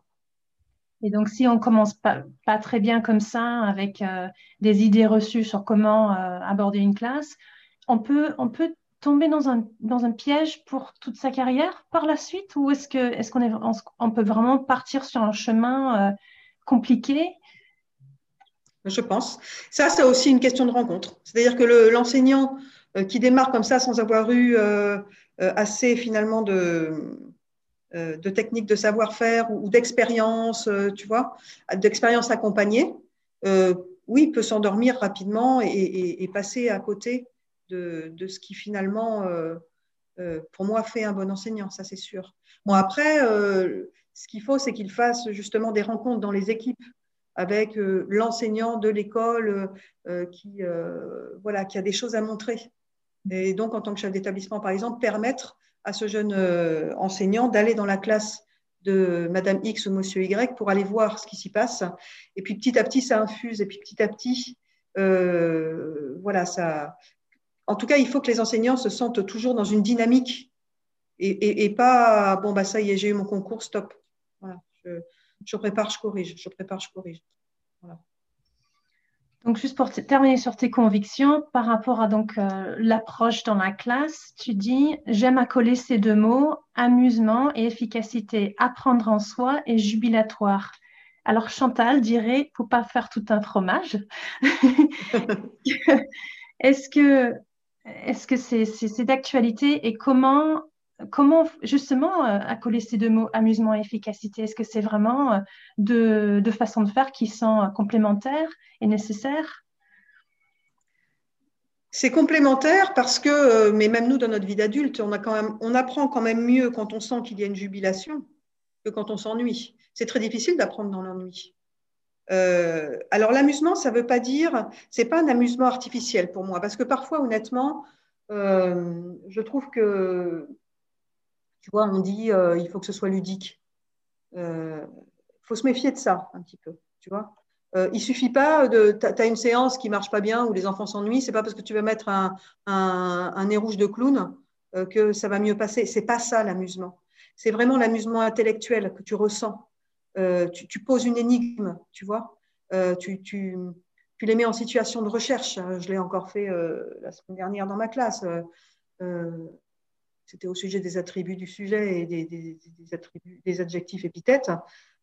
Speaker 1: Et donc, si on commence pas, très bien comme ça, avec euh, des idées reçues sur comment euh, aborder une classe, on peut, on peut tomber dans un, dans un piège pour toute sa carrière par la suite? Ou est-ce qu'on est, on, peut vraiment partir sur un chemin euh, compliqué?
Speaker 3: Je pense. Ça, c'est aussi une question de rencontre. C'est-à-dire que l'enseignant qui démarre comme ça sans avoir eu assez finalement de de techniques de savoir-faire ou, d'expérience, euh, tu vois, d'expérience accompagnée, euh, oui, peut s'endormir rapidement et, passer à côté de, ce qui finalement, pour moi, fait un bon enseignant, ça c'est sûr. Bon, après, ce qu'il faut, c'est qu'il fasse justement des rencontres dans les équipes avec l'enseignant de l'école qui, voilà, qui a des choses à montrer. Et donc, en tant que chef d'établissement, par exemple, permettre à ce jeune euh, enseignant d'aller dans la classe de Madame X ou Monsieur Y pour aller voir ce qui s'y passe. Et puis petit à petit, ça infuse. Et puis petit à petit, euh, voilà, ça. En tout cas, il faut que les enseignants se sentent toujours dans une dynamique et, pas bon bah ça y est, j'ai eu mon concours, stop. Je, je, prépare, je corrige, je prépare, je corrige. Voilà.
Speaker 1: Donc, juste pour terminer sur tes convictions, par rapport à donc euh, l'approche dans la classe, tu dis j'aime accoler ces deux mots amusement et efficacité, apprendre en soi et jubilatoire. Alors Chantal dirait faut pas faire tout un fromage. <laughs> <laughs> est-ce que est-ce que c'est d'actualité et comment comment justement euh, accoler ces deux mots amusement et efficacité? Est-ce que c'est vraiment euh, deux, de façons de faire qui sont euh, complémentaires et nécessaires?
Speaker 3: C'est complémentaire parce que, mais même nous, dans notre vie d'adulte, on, on apprend quand même mieux quand on sent qu'il y a une jubilation que quand on s'ennuie. C'est très difficile d'apprendre dans l'ennui. alors l'amusement, ça ne veut pas dire, c'est pas un amusement artificiel pour moi, parce que parfois, honnêtement, je trouve que tu vois, on dit euh, il faut que ce soit ludique. Il euh, faut se méfier de ça un petit peu, tu vois. Euh, il suffit pas de. Tu as une séance qui marche pas bien où les enfants s'ennuient, c'est pas parce que tu vas mettre un, un, nez rouge de clown que ça va mieux passer. C'est pas ça l'amusement. C'est vraiment l'amusement intellectuel que tu ressens. Tu, poses une énigme, tu vois. Tu, tu, les mets en situation de recherche. Je l'ai encore fait la semaine dernière dans ma classe c'était au sujet des attributs du sujet et des, attributs, des adjectifs épithètes,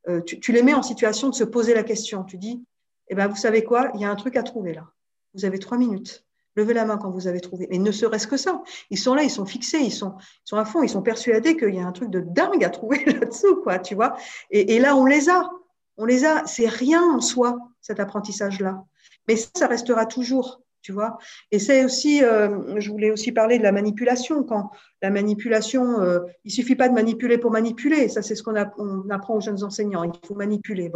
Speaker 3: euh, tu, les mets en situation de se poser la question. Tu dis, eh ben, vous savez quoi, il y a un truc à trouver là. Vous avez trois minutes. Levez la main quand vous avez trouvé. Et ne serait-ce que ça. Ils sont là, ils sont fixés, ils sont, ils sont à fond, ils sont persuadés qu'il y a un truc de dingue à trouver <laughs> là-dessous, quoi, tu vois. Et, et, là, on les a. On les a. C'est rien en soi, cet apprentissage-là. Mais ça, ça restera toujours tu vois. Et c'est aussi, euh, je voulais aussi parler de la manipulation. Quand la manipulation, euh, il suffit pas de manipuler pour manipuler. Ça, c'est ce qu'on apprend aux jeunes enseignants. Il faut manipuler.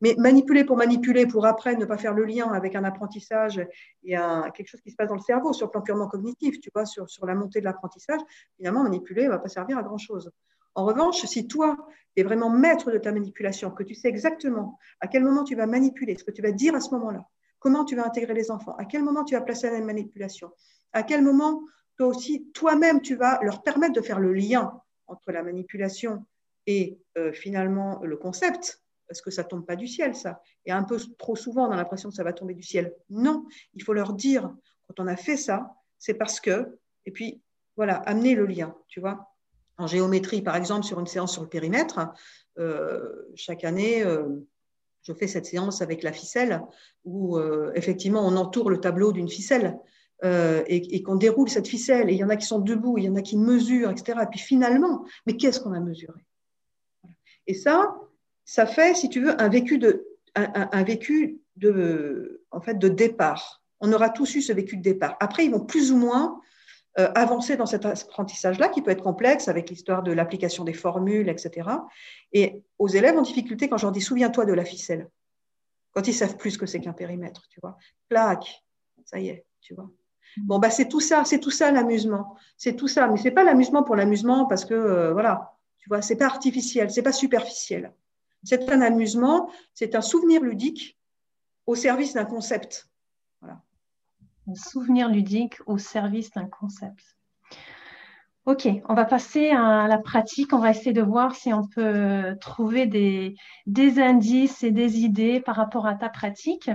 Speaker 3: Mais manipuler pour manipuler, pour après ne pas faire le lien avec un apprentissage et quelque chose qui se passe dans le cerveau sur le plan purement cognitif, tu vois, sur, sur la montée de l'apprentissage. Finalement, manipuler va pas servir à grand chose. En revanche, si toi, tu es vraiment maître de ta manipulation, que tu sais exactement à quel moment tu vas manipuler, ce que tu vas dire à ce moment-là, Comment tu vas intégrer les enfants? À quel moment tu vas placer la manipulation? À quel moment, toi aussi, toi-même, tu vas leur permettre de faire le lien entre la manipulation et euh, finalement le concept? Parce que ça ne tombe pas du ciel, ça. Et un peu trop souvent, on a l'impression que ça va tomber du ciel. Non, il faut leur dire, quand on a fait ça, c'est parce que, et puis voilà, amener le lien, tu vois. En géométrie, par exemple, sur une séance sur le périmètre, euh, chaque année, euh, je fais cette séance avec la ficelle où euh, effectivement on entoure le tableau d'une ficelle euh, et, qu'on déroule cette ficelle. Et il y en a qui sont debout, il y en a qui mesurent, etc. Et puis finalement, mais qu'est-ce qu'on a mesuré? Et ça, ça fait, si tu veux, un vécu de, un, vécu de, en fait, de départ. On aura tous eu ce vécu de départ. Après, ils vont plus ou moins euh, avancer dans cet apprentissage-là, qui peut être complexe avec l'histoire de l'application des formules, etc. Et aux élèves en difficulté, quand je leur dis souviens-toi de la ficelle, quand ils savent plus que c'est qu'un périmètre, tu vois, plaque, ça y est, tu vois. Bon, bah, c'est tout ça, c'est tout ça l'amusement. C'est tout ça. Mais c'est pas l'amusement pour l'amusement parce que, euh, voilà, tu vois, c'est pas artificiel, c'est pas superficiel. C'est un amusement, c'est un souvenir ludique au service d'un concept
Speaker 1: un souvenir ludique au service d'un concept. Ok, on va passer à la pratique. On va essayer de voir si on peut trouver des, indices et des idées par rapport à ta pratique.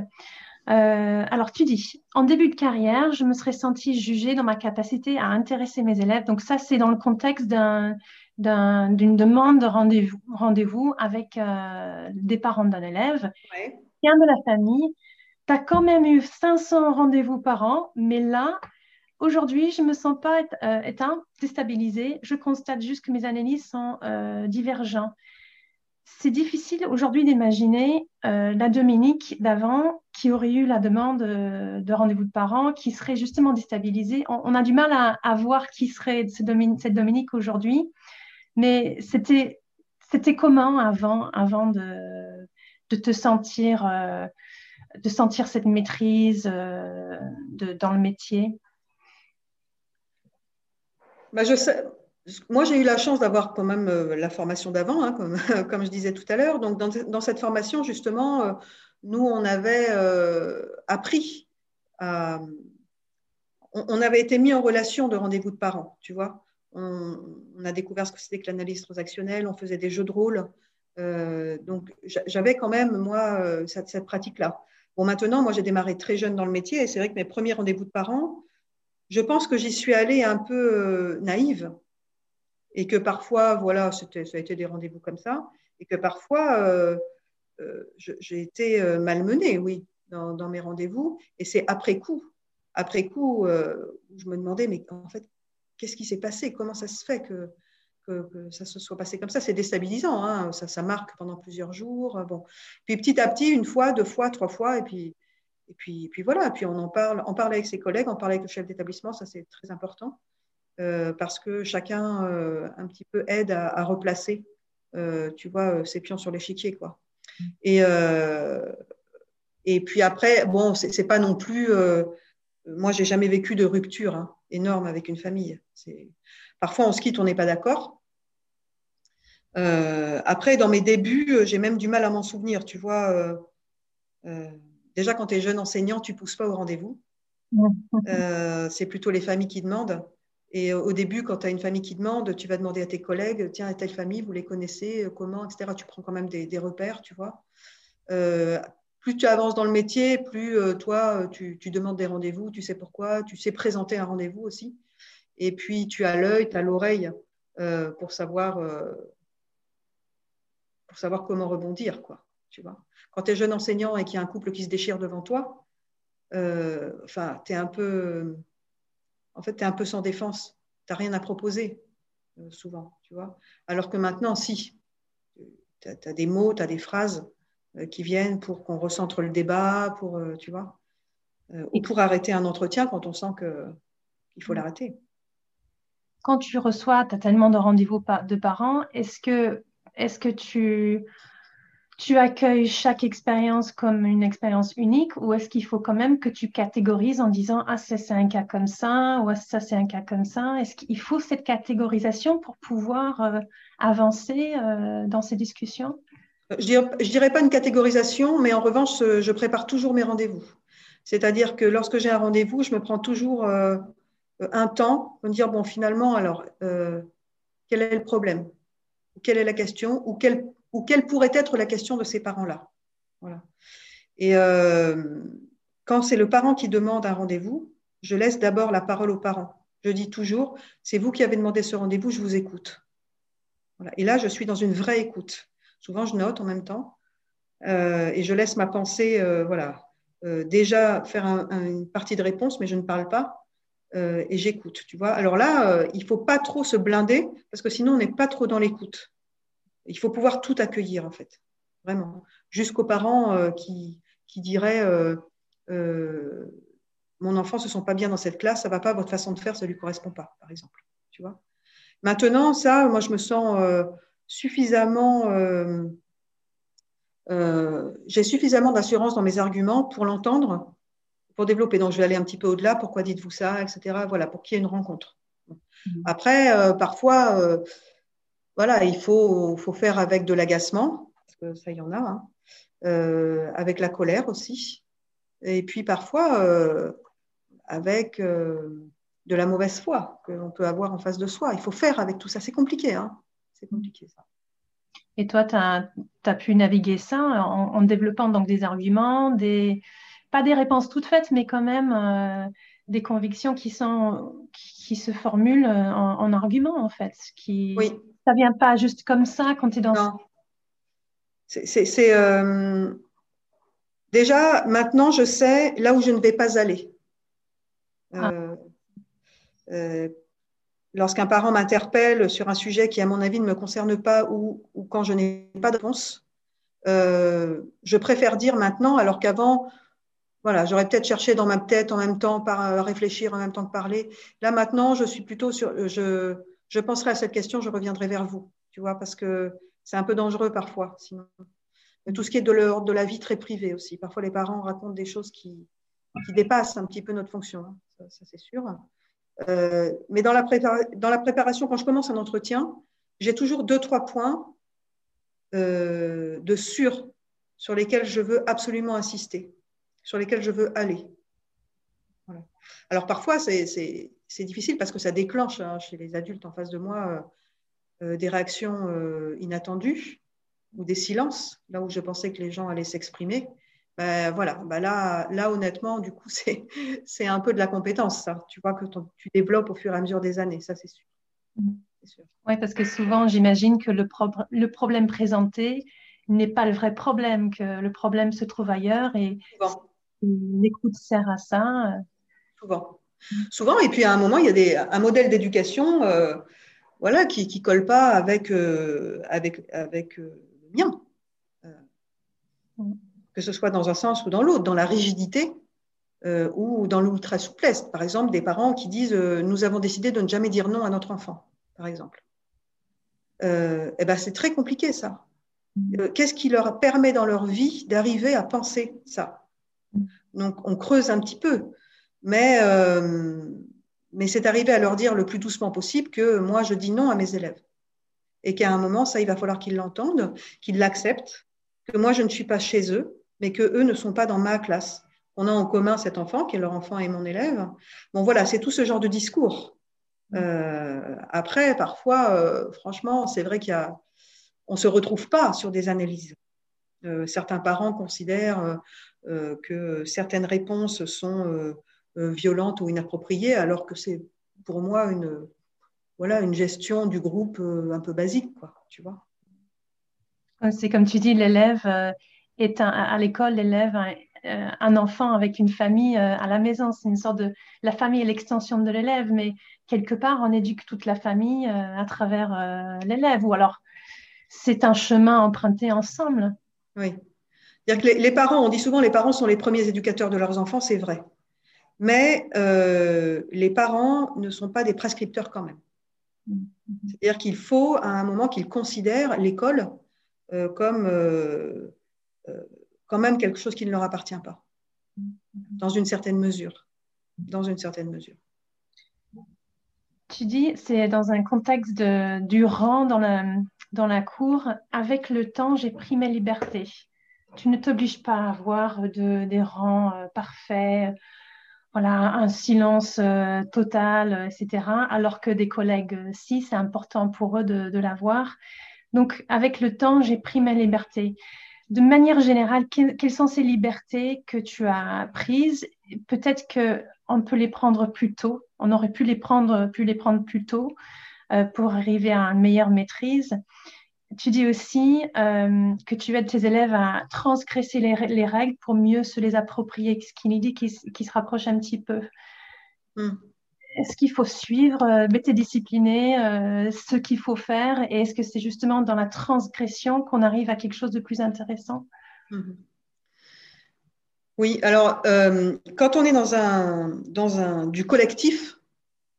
Speaker 1: Euh, alors, tu dis, en début de carrière, je me serais sentie jugée dans ma capacité à intéresser mes élèves. Donc, ça, c'est dans le contexte d'une demande de rendez-vous rendez avec euh, des parents d'un élève, ouais. de la famille, tu as quand même eu 500 rendez-vous par an, mais là, aujourd'hui, je ne me sens pas euh, éteint, déstabilisée. Je constate juste que mes analyses sont euh, divergentes. C'est difficile aujourd'hui d'imaginer euh, la Dominique d'avant qui aurait eu la demande de rendez-vous de parents, qui serait justement déstabilisée. On, a du mal à, voir qui serait cette Dominique, aujourd'hui, mais c'était comment avant, avant de, de te sentir de sentir cette maîtrise euh, dans le métier?
Speaker 3: Bah, Moi, j'ai eu la chance d'avoir quand même euh, la formation d'avant, hein, comme, <laughs> je disais tout à l'heure. Donc, dans, cette formation, justement, euh, nous, on avait appris on, avait été mis en relation de rendez-vous de parents, tu vois. On, a découvert ce que c'était que l'analyse transactionnelle, on faisait des jeux de rôle. donc, j'avais quand même, moi, cette pratique-là. Bon, maintenant, moi, j'ai démarré très jeune dans le métier et c'est vrai que mes premiers rendez-vous de parents, je pense que j'y suis allée un peu euh, naïve et que parfois, voilà, ça a été des rendez-vous comme ça et que parfois, euh, euh, j'ai été malmenée, oui, dans, dans mes rendez-vous. Et c'est après coup, après coup, je me demandais, mais en fait, qu'est-ce qui s'est passé? Comment ça se fait que que, ça se soit passé comme ça. C'est déstabilisant, hein. ça, marque pendant plusieurs jours. Bon. Puis petit à petit, une fois, deux fois, trois fois, et puis, et puis, puis voilà. Puis on en parle, on avec ses collègues, on parle avec le chef d'établissement, ça c'est très important, euh, parce que chacun euh, un petit peu aide à, replacer, euh, tu vois, ses pions sur l'échiquier, quoi. Et, et puis après, bon, c'est pas non plus. moi, j'ai jamais vécu de rupture hein, énorme avec une famille. Parfois, on se quitte, on n'est pas d'accord. Euh, après, dans mes débuts, euh, j'ai même du mal à m'en souvenir. Tu vois, euh, déjà quand tu es jeune enseignant, tu pousses pas au rendez-vous. c'est plutôt les familles qui demandent. Et au début, quand tu as une famille qui demande, tu vas demander à tes collègues, tiens, telle famille, vous les connaissez, comment, etc. Tu prends quand même des, repères, tu vois. plus tu avances dans le métier, plus toi, tu, tu, demandes des rendez-vous, tu sais pourquoi, tu sais présenter un rendez-vous aussi. et puis tu as l'œil, tu as l'oreille pour savoir pour savoir comment rebondir, quoi. Tu vois. Quand tu es jeune enseignant et qu'il y a un couple qui se déchire devant toi, enfin, tu es un peu, en fait, tu es un peu sans défense. Tu n'as rien à proposer, souvent, tu vois. Alors que maintenant, si, tu as, des mots, tu as des phrases qui viennent pour qu'on recentre le débat, pour, tu vois. Euh, ou pour arrêter un entretien quand on sent qu'il faut mm. l'arrêter.
Speaker 1: Quand tu reçois, tu as tellement de rendez-vous de parents, est-ce que, est que tu, tu accueilles chaque expérience comme une expérience unique ou est-ce qu'il faut quand même que tu catégorises en disant ah ça c'est un cas comme ça ou ah, ça c'est un cas comme ça? Est-ce qu'il faut cette catégorisation pour pouvoir euh, avancer euh, dans ces discussions?
Speaker 3: Je ne dirais, pas une catégorisation, mais en revanche, je prépare toujours mes rendez-vous. C'est-à-dire que lorsque j'ai un rendez-vous, je me prends toujours euh, un temps pour me dire, bon, finalement, alors, euh, quel est le problème? Quelle est la question ou quelle, ou quelle pourrait être la question de ces parents-là voilà. Et euh, quand c'est le parent qui demande un rendez-vous, je laisse d'abord la parole aux parents. Je dis toujours, c'est vous qui avez demandé ce rendez-vous, je vous écoute. Voilà. Et là, je suis dans une vraie écoute. Souvent, je note en même temps et je laisse ma pensée, voilà, euh, déjà faire une partie de réponse, mais je ne parle pas euh, et j'écoute. Tu vois. Alors là, euh, il faut pas trop se blinder parce que sinon on n'est pas trop dans l'écoute. Il faut pouvoir tout accueillir en fait, vraiment, jusqu'aux parents qui, qui diraient mon enfant se sent pas bien dans cette classe, ça va pas, votre façon de faire, ça lui correspond pas, par exemple. Tu vois. Maintenant, ça, moi, je me sens suffisamment euh, j'ai suffisamment d'assurance dans mes arguments pour l'entendre, pour développer. Donc, je vais aller un petit peu au-delà. Pourquoi dites-vous ça, etc. Voilà, pour qu'il y ait une rencontre. Mhm. Après, euh, parfois, euh, voilà, il faut, faut, faire avec de l'agacement, parce que ça, il y en a, hein. avec la colère aussi. Et puis parfois, avec de la mauvaise foi que l'on peut avoir en face de soi. Il faut faire avec tout ça. C'est compliqué, hein c'est compliqué ça.
Speaker 1: Et toi, tu as, pu naviguer ça en, développant donc des arguments, des, pas des réponses toutes faites, mais quand même euh, des convictions qui, sont, qui, se formulent en, en, arguments, en fait. Qui,
Speaker 3: oui.
Speaker 1: Ça vient pas juste comme ça quand tu es dans...
Speaker 3: Non. C'est... Euh, déjà, maintenant, je sais là où je ne vais pas aller. Ah. Euh, lorsqu'un parent m'interpelle sur un sujet qui, à mon avis, ne me concerne pas ou, quand je n'ai pas de réponse, euh, je préfère dire maintenant, alors qu'avant, voilà, j'aurais peut-être cherché dans ma tête en même temps, par euh, réfléchir en même temps que parler. Là, maintenant, je suis plutôt sur, euh, je, penserai à cette question, je reviendrai vers vous, tu vois, parce que c'est un peu dangereux parfois, sinon. tout ce qui est de l'ordre de la vie très privée aussi. Parfois, les parents racontent des choses qui, dépassent un petit peu notre fonction, hein. ça c'est sûr. Euh, mais dans la, préparation, quand je commence un entretien, j'ai toujours deux, trois points de sûr sur lesquels je veux absolument insister, sur lesquels je veux aller. Alors parfois, c'est difficile parce que ça déclenche hein, chez les adultes en face de moi euh, des réactions inattendues ou des silences, là où je pensais que les gens allaient s'exprimer. Ben, voilà, ben là, là, honnêtement, du coup, <laughs> c'est un peu de la compétence, ça. Tu vois que tu développes au fur et à mesure des années, ça, c'est sûr.
Speaker 1: sûr. Oui, parce que souvent, j'imagine que le, le, problème présenté n'est pas le vrai problème, que le problème se trouve ailleurs et l'écoute sert à ça.
Speaker 3: Souvent. Souvent, et puis à un moment, il y a des, un modèle d'éducation euh, voilà, qui ne colle pas avec, euh, avec, avec euh, le mien. Mm que ce soit dans un sens ou dans l'autre, dans la rigidité euh, ou dans l'ultra-souplesse. Par exemple, des parents qui disent euh, Nous avons décidé de ne jamais dire non à notre enfant, par exemple. Euh, eh ben, c'est très compliqué, ça. Qu'est-ce qui leur permet dans leur vie d'arriver à penser ça? Donc, on creuse un petit peu, mais, mais c'est arrivé à leur dire le plus doucement possible que moi, je dis non à mes élèves. Et qu'à un moment, ça, il va falloir qu'ils l'entendent, qu'ils l'acceptent, que moi, je ne suis pas chez eux, mais que eux ne sont pas dans ma classe. On a en commun cet enfant qui est leur enfant et mon élève. Bon, voilà, c'est tout ce genre de discours. Euh, après, parfois, euh, franchement, c'est vrai qu'il y a, on se retrouve pas sur des analyses. Euh, certains parents considèrent que certaines réponses sont violentes ou inappropriées, alors que c'est pour moi une, voilà, une gestion du groupe un peu basique, quoi, tu vois.
Speaker 1: C'est comme tu dis, l'élève est à l'école, l'élève euh, un enfant avec une famille euh, à la maison. C'est une sorte de la famille est l'extension de l'élève, mais quelque part on éduque toute la famille euh, à travers l'élève. Ou alors c'est un chemin emprunté ensemble.
Speaker 3: Oui. -dire que les, parents, on dit souvent les parents sont les premiers éducateurs de leurs enfants, c'est vrai. Mais les parents ne sont pas des prescripteurs quand même. C'est-à-dire qu'il faut à un moment qu'ils considèrent l'école comme quand même quelque chose qui ne leur appartient pas, dans une certaine mesure. Dans une certaine mesure.
Speaker 1: Tu dis, c'est dans un contexte du rang dans la, dans la cour. Avec le temps, j'ai pris mes libertés. Tu ne t'obliges pas à avoir de, des rangs euh, parfaits, voilà, un silence euh, total, etc. Alors que des collègues, euh, si, c'est important pour eux de, l'avoir. Donc, avec le temps, j'ai pris mes libertés de manière générale, quelles sont ces libertés que tu as prises? Peut-être qu'on peut les prendre plus tôt. On aurait pu les prendre, pu les prendre plus tôt euh, pour arriver à une meilleure maîtrise. Tu dis aussi euh, que tu aides tes élèves à transgresser les, règles pour mieux se les approprier, ce qui nous dit qu'ils se rapprochent un petit peu. Hmm est-ce qu'il faut suivre, euh, discipliné, euh, ce qu'il faut faire Et est-ce que c'est justement dans la transgression qu'on arrive à quelque chose de plus intéressant?
Speaker 3: Mhm. Oui, alors quand on est dans un, dans un du collectif,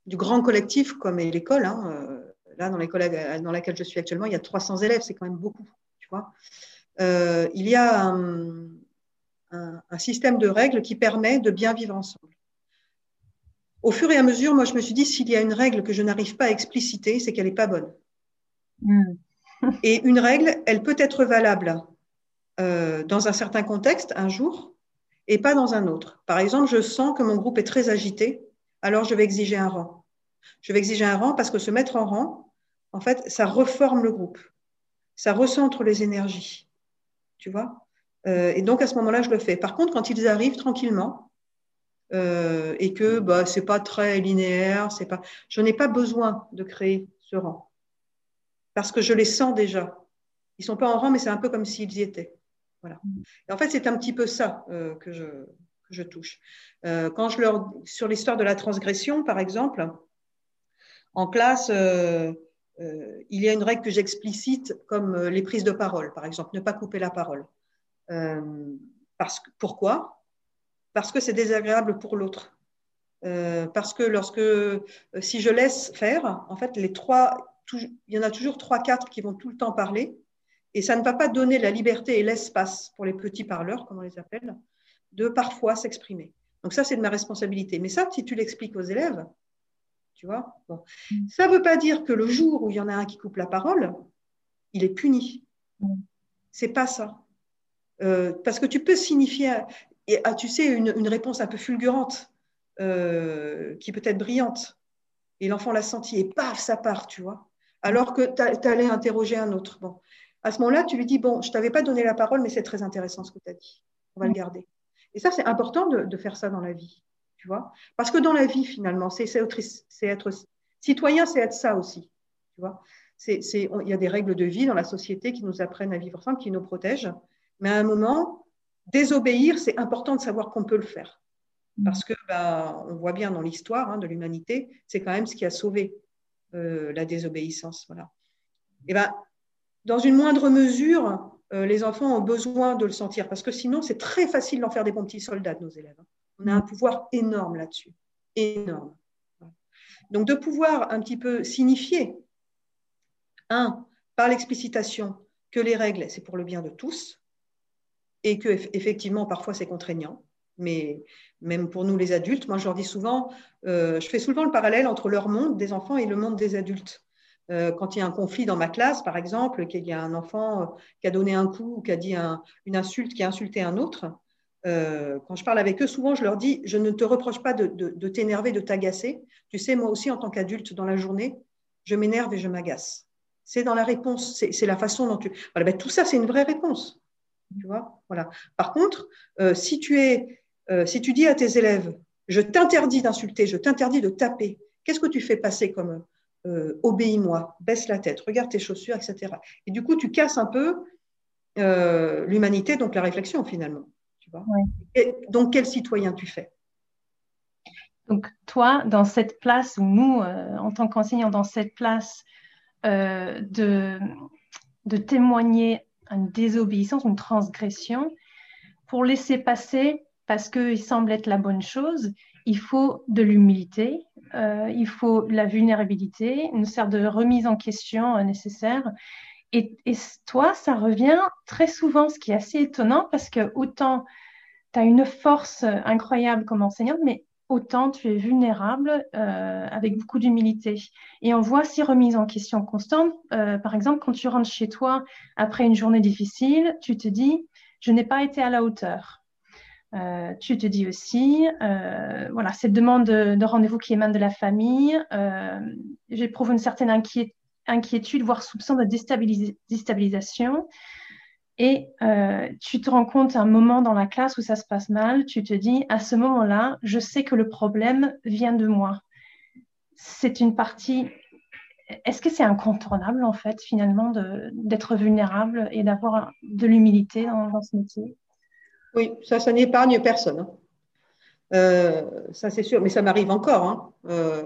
Speaker 3: du grand collectif comme est l'école, hein, là dans l'école dans laquelle je suis actuellement, il y a 300 élèves, c'est quand même beaucoup, tu vois. il y a un système de règles qui permet de bien vivre ensemble au fur et à mesure, moi, je me suis dit, s'il y a une règle que je n'arrive pas à expliciter, c'est qu'elle n'est pas bonne. Hmm. et une règle, elle peut être valable euh, dans un certain contexte, un jour, et pas dans un autre. Par exemple, je sens que mon groupe est très agité, alors je vais exiger un rang. Je vais exiger un rang parce que se mettre en rang, en fait, ça reforme le groupe. Ça recentre les énergies. Tu vois? Euh, Et donc, à ce moment-là, je le fais. Par contre, quand ils arrivent tranquillement, euh, et que bah, c'est pas très linéaire, c'est pas. Je n'ai pas besoin de créer ce rang parce que je les sens déjà. Ils sont pas en rang, mais c'est un peu comme s'ils y étaient. Voilà. Et en fait, c'est un petit peu ça euh, que, je, que je touche. Quand je leur sur l'histoire de la transgression, par exemple, en classe. Euh, euh, il y a une règle que j'explicite comme euh, les prises de parole, par exemple, ne pas couper la parole. parce que, pourquoi? Parce que c'est désagréable pour l'autre. Euh, parce que lorsque, euh, si je laisse faire, en fait, il y en a toujours trois, quatre qui vont tout le temps parler, et ça ne va pas donner la liberté et l'espace pour les petits parleurs, comme on les appelle, de parfois s'exprimer. Donc ça, c'est de ma responsabilité. Mais ça, si tu l'expliques aux élèves, tu vois, bon. Mm. ça ne veut pas dire que le jour où il y en a un qui coupe la parole, il est puni. Mm. C'est pas ça. Euh, parce que tu peux signifier, et ah, tu sais, une, réponse un peu fulgurante, euh, qui peut être brillante. Et l'enfant l'a senti, et paf, ça part, tu vois. Alors que tu allais interroger un autre. Bon. À ce moment-là, tu lui dis, bon, je t'avais pas donné la parole, mais c'est très intéressant ce que tu as dit. On va le garder. Et ça, c'est important de, faire ça dans la vie, tu vois. Parce que dans la vie, finalement, c'est être, citoyen, c'est être ça aussi, tu vois. Il y a des règles de vie dans la société qui nous apprennent à vivre ensemble, qui nous protègent. Mais à un moment, désobéir, c'est important de savoir qu'on peut le faire. Mm. Parce que bah, on voit bien dans l'histoire hein, de l'humanité, c'est quand même ce qui a sauvé euh, la désobéissance. Voilà. Et ben, dans une moindre mesure, euh, les enfants ont besoin de le sentir, parce que sinon, c'est très facile d'en faire des bons petits soldats de nos élèves. Hein. On a un pouvoir énorme là-dessus, énorme. Donc, de pouvoir un petit peu signifier, un, par l'explicitation, que les règles, c'est pour le bien de tous, et que effectivement parfois c'est contraignant. Mais même pour nous les adultes, moi je leur dis souvent, euh, je fais souvent le parallèle entre leur monde des enfants et le monde des adultes. Euh, quand il y a un conflit dans ma classe, par exemple, qu'il y a un enfant euh, qui a donné un coup ou qui a dit une insulte, qui a insulté un autre, quand je parle avec eux, souvent je leur dis, je ne te reproche pas de, t'énerver, de t'agacer. Tu sais, moi aussi en tant qu'adulte dans la journée, je m'énerve et je m'agace. C'est dans la réponse, c'est la façon dont tu. Voilà, ben, tout ça, c'est une vraie réponse. Tu vois voilà. Par contre, euh, si, tu es, euh, si tu dis à tes élèves, je t'interdis d'insulter, je t'interdis de taper Qu'est-ce que tu fais passer comme euh, obéis-moi, baisse la tête, regarde tes chaussures, etc. Et du coup, tu casses un peu euh, l'humanité, donc la réflexion finalement. Tu vois donc, quel citoyen tu fais?
Speaker 1: Donc, toi, dans cette place, ou nous, euh, en tant qu'enseignants, dans cette place de, de témoigner une désobéissance, une transgression, pour laisser passer, parce qu'il semble être la bonne chose, il faut de l'humilité, euh, il faut la vulnérabilité, une sorte de remise en question euh, nécessaire. Et, toi, ça revient très souvent, ce qui est assez étonnant parce que autant tu as une force incroyable comme enseignante, mais autant tu es vulnérable euh, avec beaucoup d'humilité. Et on voit ces remises en question constantes. par exemple, quand tu rentres chez toi après une journée difficile, tu te dis, je n'ai pas été à la hauteur. Euh, tu te dis aussi, euh, voilà, cette demande de, rendez-vous qui émane de la famille, euh, j'éprouve une certaine inquiétude, voire soupçon de déstabilisation. Et euh, tu te rends compte à un moment dans la classe où ça se passe mal, tu te dis, à ce moment-là, je sais que le problème vient de moi. C'est une partie est-ce que c'est incontournable, en fait, finalement, d'être vulnérable et d'avoir de l'humilité dans, ce métier?
Speaker 3: Oui, ça, ça n'épargne personne. Hein. Euh, ça, c'est sûr, mais ça m'arrive encore. Hein. Euh,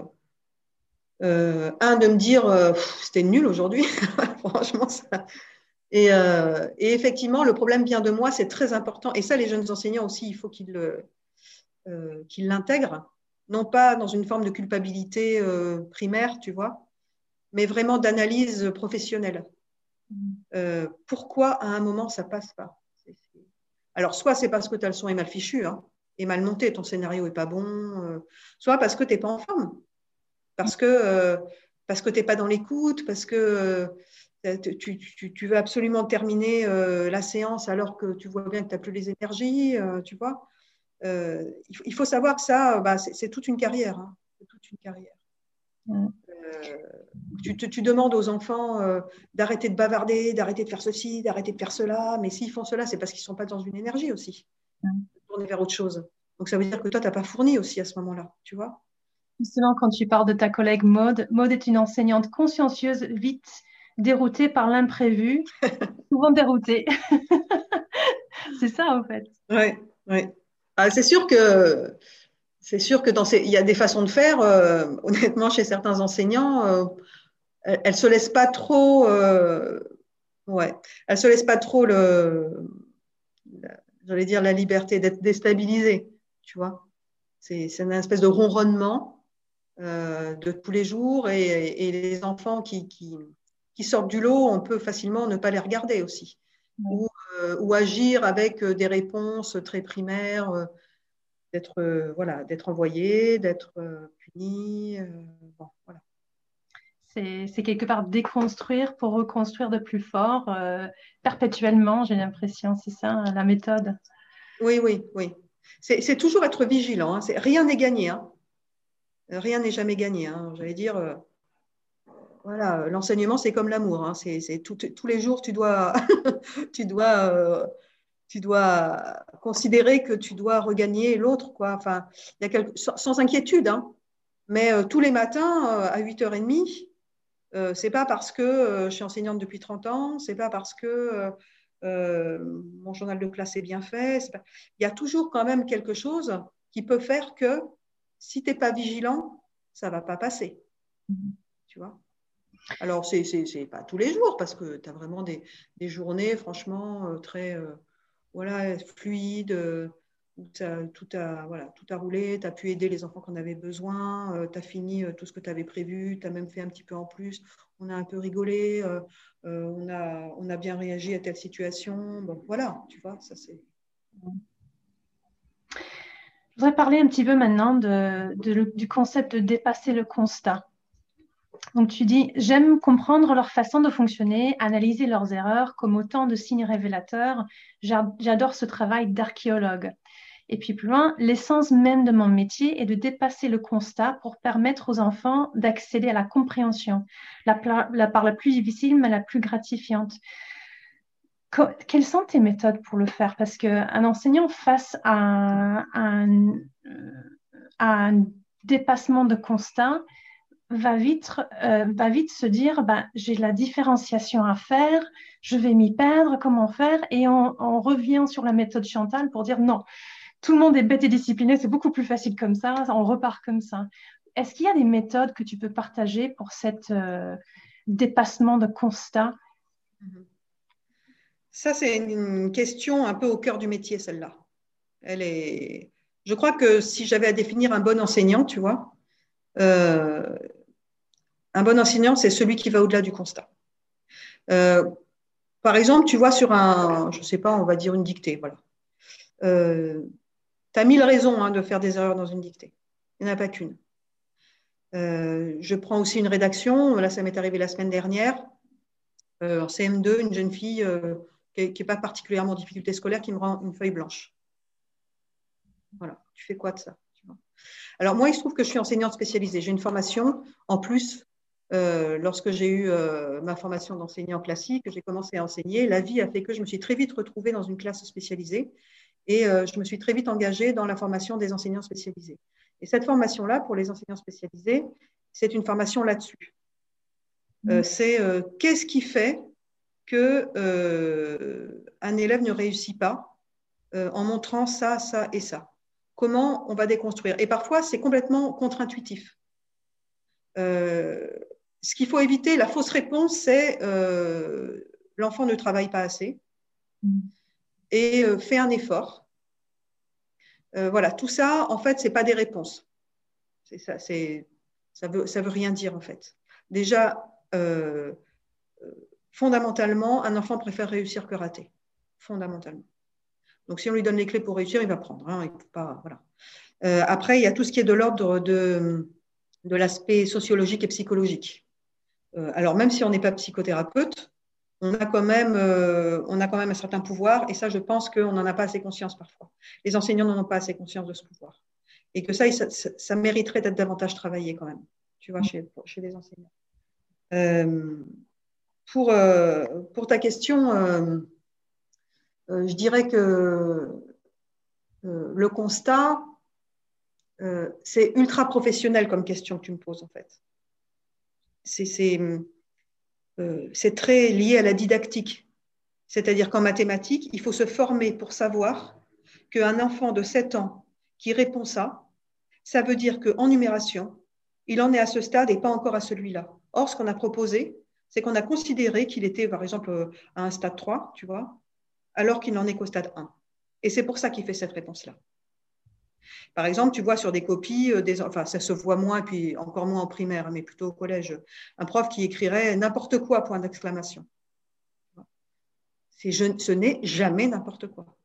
Speaker 3: euh, un, de me dire c'était nul aujourd'hui, <laughs> franchement. Ça... Et, effectivement, le problème vient de moi, c'est très important. Et ça, les jeunes enseignants aussi, il faut qu'ils l'intègrent, non pas dans une forme de culpabilité primaire, tu vois, mais vraiment d'analyse professionnelle. Mmh. pourquoi à un moment ça passe pas? Alors, soit c'est parce que ta leçon est mal fichue, hein, et mal montée, ton scénario est pas bon, euh, soit parce que tu n'es pas en forme, parce que, euh, parce que tu n'es pas dans l'écoute, parce que euh, tu, veux absolument terminer la séance alors que tu vois bien que tu n'as plus les énergies, tu vois. il faut savoir que ça, bah, c'est toute une carrière. Hein, toute une carrière. Tu, demandes aux enfants euh, d'arrêter de bavarder, d'arrêter de faire ceci, d'arrêter de faire cela, mais s'ils font cela, c'est parce qu'ils ne sont pas dans une énergie aussi, mm. tourner vers autre chose. Donc ça veut dire que toi, tu n'as pas fourni aussi à ce moment-là, tu vois
Speaker 1: Justement, quand tu parles de ta collègue Maude, Maude est une enseignante consciencieuse, vite déroutée par l'imprévu, <laughs> souvent déroutée. <laughs> c'est ça, en fait.
Speaker 3: Oui, oui. Ah, c'est sûr que c'est sûr que dans ces, il y a des façons de faire. Euh, honnêtement, chez certains enseignants, euh, elles, se laissent pas trop. Euh, ouais, elles se laissent pas trop le. J'allais dire la liberté d'être déstabilisées. Tu vois, c'est une espèce de ronronnement de tous les jours et, les enfants qui, qui, qui, sortent du lot, on peut facilement ne pas les regarder aussi. Ou, ou, agir avec des réponses très primaires d'être euh, voilà, d'être envoyé, d'être euh, puni. Euh, bon, voilà.
Speaker 1: C'est quelque part déconstruire pour reconstruire de plus fort perpétuellement, j'ai l'impression, c'est ça la méthode?
Speaker 3: Oui, oui, oui. C'est toujours être vigilant. Hein. Rien n'est gagné. Hein. Rien n'est jamais gagné. Hein. J'allais dire, voilà, l'enseignement, c'est comme l'amour. Hein. C'est tous les jours, tu dois, <laughs> tu dois tu dois considérer que tu dois regagner l'autre, quoi. Enfin, y a sans, inquiétude, hein. Mais euh, tous les matins euh, à 8h30, euh, c'est pas parce que euh, je suis enseignante depuis 30 ans, c'est pas parce que mon journal de classe est bien fait. Il y a toujours quand même quelque chose qui peut faire que si tu n'es pas vigilant, ça va pas passer. Mm-hmm. Tu vois? Alors, c'est n'est pas tous les jours parce que tu as vraiment des, des journées, franchement, très voilà, fluide, euh, tout, a, voilà, tout a roulé, tu as pu aider les enfants qu'on avait besoin, euh, tu as fini euh, tout ce que tu avais prévu, tu as même fait un petit peu en plus, on a un peu rigolé, on, a, on a bien réagi à telle situation. Bon, voilà, tu vois, ça c'est.
Speaker 1: Je voudrais parler un petit peu maintenant du concept de dépasser le constat. Donc tu dis, j'aime comprendre leur façon de fonctionner, analyser leurs erreurs comme autant de signes révélateurs. J'adore ce travail d'archéologue. Et puis plus loin, l'essence même de mon métier est de dépasser le constat pour permettre aux enfants d'accéder à la compréhension, la, part la plus difficile mais la plus gratifiante. Quelles sont tes méthodes pour le faire? Parce qu'un enseignant face à un, à un dépassement de constat, va vite, euh, va vite se dire ben, j'ai la différenciation à faire, je vais m'y perdre, comment faire? Et on, revient sur la méthode Chantal pour dire non, tout le monde est bête et discipliné, c'est beaucoup plus facile comme ça, on repart comme ça. Est-ce qu'il y a des méthodes que tu peux partager pour cet euh, dépassement de constat?
Speaker 3: Ça, c'est une question un peu au cœur du métier, celle-là. Elle est. Je crois que si j'avais à définir un bon enseignant, tu vois, euh, un bon enseignant, c'est celui qui va au-delà du constat. Euh, par exemple, tu vois, sur un, je ne sais pas, on va dire une dictée, voilà. tu as mille raisons hein, de faire des erreurs dans une dictée. Il n'y en a pas qu'une. Euh, je prends aussi une rédaction. Là, ça m'est arrivé la semaine dernière. Euh, en CM2, une jeune fille euh, qui n'est pas particulièrement en difficulté scolaire qui me rend une feuille blanche. Voilà. Tu fais quoi de ça Alors, moi, il se trouve que je suis enseignante spécialisée. J'ai une formation en plus. lorsque j'ai eu ma formation d'enseignant classique, j'ai commencé à enseigner. La vie a fait que je me suis très vite retrouvée dans une classe spécialisée et je me suis très vite engagée dans la formation des enseignants spécialisés. Et cette formation-là, pour les enseignants spécialisés, c'est une formation là-dessus. Euh, mm. c'est euh, qu'est-ce qui fait qu'un euh, élève ne réussit pas en montrant ça, ça et ça. Comment on va déconstruire? Et parfois, c'est complètement contre-intuitif. ce qu'il faut éviter, la fausse réponse, c'est l'enfant ne travaille pas assez mm. et fait un effort euh, voilà, tout ça, en fait, ce n'est pas des réponses. ça, ça veut, ça veut rien dire, en fait. Déjà, euh, euh, fondamentalement, un enfant préfère réussir que rater. Fondamentalement. Donc, si on lui donne les clés pour réussir, il va prendre. Hein, pas, voilà. après, il y a tout ce qui est de l'ordre de, de l'aspect sociologique et psychologique. alors, même si on n'est pas psychothérapeute, on a, quand même, euh, on a quand même un certain pouvoir, et ça, je pense qu'on n'en a pas assez conscience parfois. Les enseignants n'en ont pas assez conscience de ce pouvoir. Et que ça, ça, mériterait d'être davantage travaillé quand même, tu vois, chez, chez les enseignants. Euh, pour, euh, ta question, je dirais que le constat, c'est ultra professionnel comme question que tu me poses, en fait. Euh, c'est très lié à la didactique. C'est-à-dire qu'en mathématiques, il faut se former pour savoir qu'un enfant de 7 ans qui répond ça, ça veut dire qu'en numération, il en est à ce stade et pas encore à celui-là. Or, ce qu'on a proposé, c'est qu'on a considéré qu'il était, par exemple, à un stade 3, tu vois, alors qu'il n'en est qu'au stade 1. Et c'est pour ça qu'il fait cette réponse-là. Par exemple, tu vois sur des copies, euh, des, enfin ça se voit moins, puis encore moins en primaire, mais plutôt au collège, un prof qui écrirait n'importe quoi, point d'exclamation. Ce n'est jamais n'importe quoi.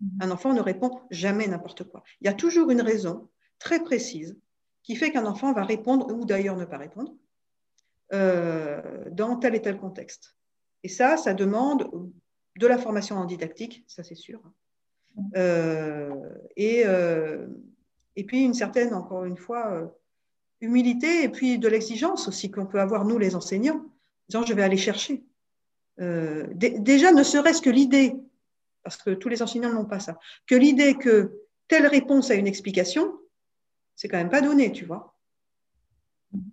Speaker 3: Mhm. Un enfant ne répond jamais n'importe quoi. Il y a toujours une raison très précise qui fait qu'un enfant va répondre, ou d'ailleurs ne pas répondre, euh, dans tel et tel contexte. Et ça, ça demande de la formation en didactique, ça c'est sûr, euh, et, euh, et puis une certaine, encore une fois, euh, humilité et puis de l'exigence aussi qu'on peut avoir, nous les enseignants, disant je vais aller chercher. déjà, ne serait-ce que l'idée, parce que tous les enseignants n'ont pas ça, que l'idée que telle réponse à une explication, c'est quand même pas donné, tu vois.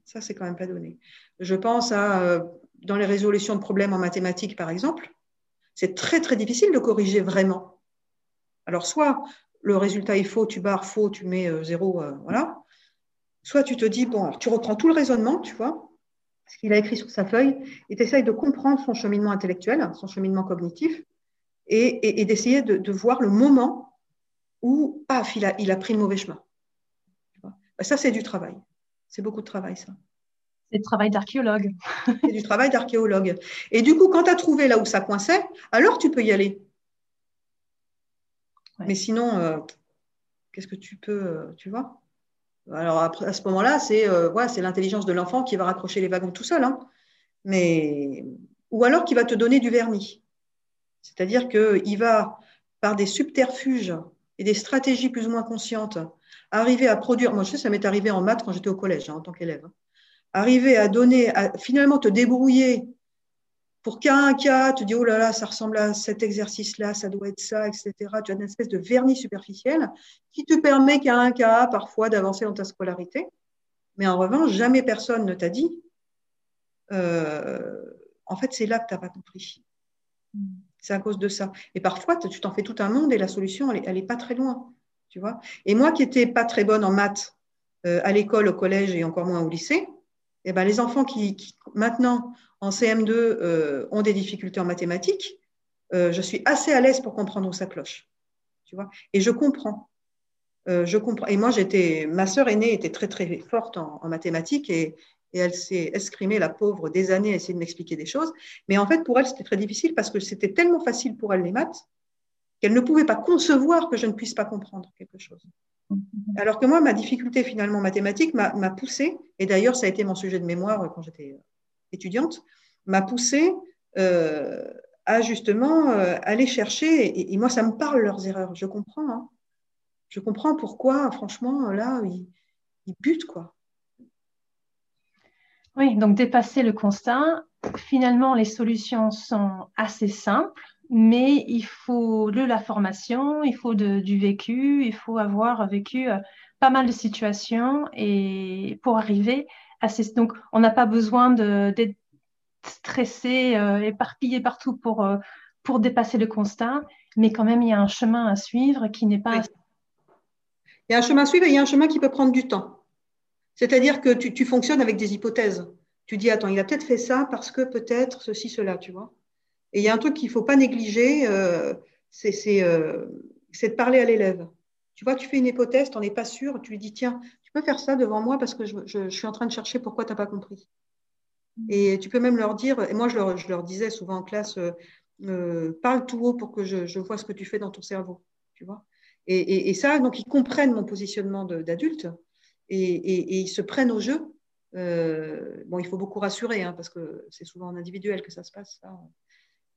Speaker 3: Ça, c'est quand même pas donné. Je pense à, dans les résolutions de problèmes en mathématiques, par exemple, c'est très, très difficile de corriger vraiment. Alors, soit le résultat est faux, tu barres faux, tu mets euh, zéro, euh, voilà. Soit tu te dis, bon, alors tu reprends tout le raisonnement, tu vois, ce qu'il a écrit sur sa feuille, et tu essayes de comprendre son cheminement intellectuel, son cheminement cognitif, et, d'essayer de, voir le moment où, paf, il a, il a pris le mauvais chemin. Bah, ça, c'est du travail. C'est beaucoup de travail, ça.
Speaker 1: C'est du travail d'archéologue. <laughs>
Speaker 3: c'est du travail d'archéologue. Et du coup, quand tu as trouvé là où ça coinçait, alors tu peux y aller. Mais sinon, euh, qu'est-ce que tu peux, euh, tu vois? Alors à ce moment-là, c'est euh, c'est l'intelligence de l'enfant qui va raccrocher les wagons tout seul. Hein. Mais ou alors qui va te donner du vernis. C'est-à-dire qu'il va, par des subterfuges et des stratégies plus ou moins conscientes, arriver à produire. Moi, je sais, ça m'est arrivé en maths quand j'étais au collège, hein, en tant qu'élève. Hein. Arriver à donner, à finalement te débrouiller pour qu'un cas, tu dis, oh là là, ça ressemble à cet exercice-là, ça doit être ça, etc. Tu as une espèce de vernis superficiel qui te permet qu'à un cas, parfois, d'avancer dans ta scolarité. Mais en revanche, jamais personne ne t'a dit, euh, en fait, c'est là que tu n'as pas compris. C'est à cause de ça. Et parfois, tu t'en fais tout un monde et la solution, elle n'est pas très loin. Et moi qui n'étais pas très bonne en maths euh, à l'école, au collège et encore moins au lycée, eh ben, les enfants qui, maintenant, en CM2, euh, ont des difficultés en mathématiques, je suis assez à l'aise pour comprendre où ça cloche. Tu vois et je comprends. je comprends. Et moi, j'étais, ma sœur aînée était très très forte en, en mathématiques et, et elle s'est escrimée, la pauvre, des années à essayer de m'expliquer des choses. Mais en fait, pour elle, c'était très difficile parce que c'était tellement facile pour elle les maths qu'elle ne pouvait pas concevoir que je ne puisse pas comprendre quelque chose. Alors que moi, ma difficulté finalement mathématique m'a poussée, et d'ailleurs ça a été mon sujet de mémoire quand j'étais étudiante, m'a poussée euh, à justement euh, aller chercher, et, moi ça me parle leurs erreurs, je comprends. Hein. Je comprends pourquoi, franchement, là, ils, ils butent, quoi.
Speaker 1: Oui, donc dépasser le constat. Finalement, les solutions sont assez simples, mais il faut de la formation, il faut du vécu, il faut avoir vécu euh, pas mal de situations et pour arriver à ces... Donc, on n'a pas besoin d'être stressé, euh, éparpillé partout pour, euh, pour dépasser le constat, mais quand même, il y a un chemin à suivre qui n'est pas...
Speaker 3: Il y a un chemin à suivre et il y a un chemin qui peut prendre du temps. C'est-à-dire que tu, fonctionnes avec des hypothèses. Tu dis, attends, il a peut-être fait ça parce que peut-être ceci, cela, tu vois. Et il y a un truc qu'il ne faut pas négliger, euh, euh, c'est de parler à l'élève. Tu vois, tu fais une hypothèse, tu n'en es pas sûr, tu lui dis, tiens, tu peux faire ça devant moi parce que je, suis en train de chercher pourquoi tu n'as pas compris. Et tu peux même leur dire, et moi je leur, disais souvent en classe, euh, parle tout haut pour que je, vois ce que tu fais dans ton cerveau, tu vois. Et, et ça, donc ils comprennent mon positionnement d'adulte et, ils se prennent au jeu. Euh, bon, il faut beaucoup rassurer, hein, parce que c'est souvent en individuel que ça se passe.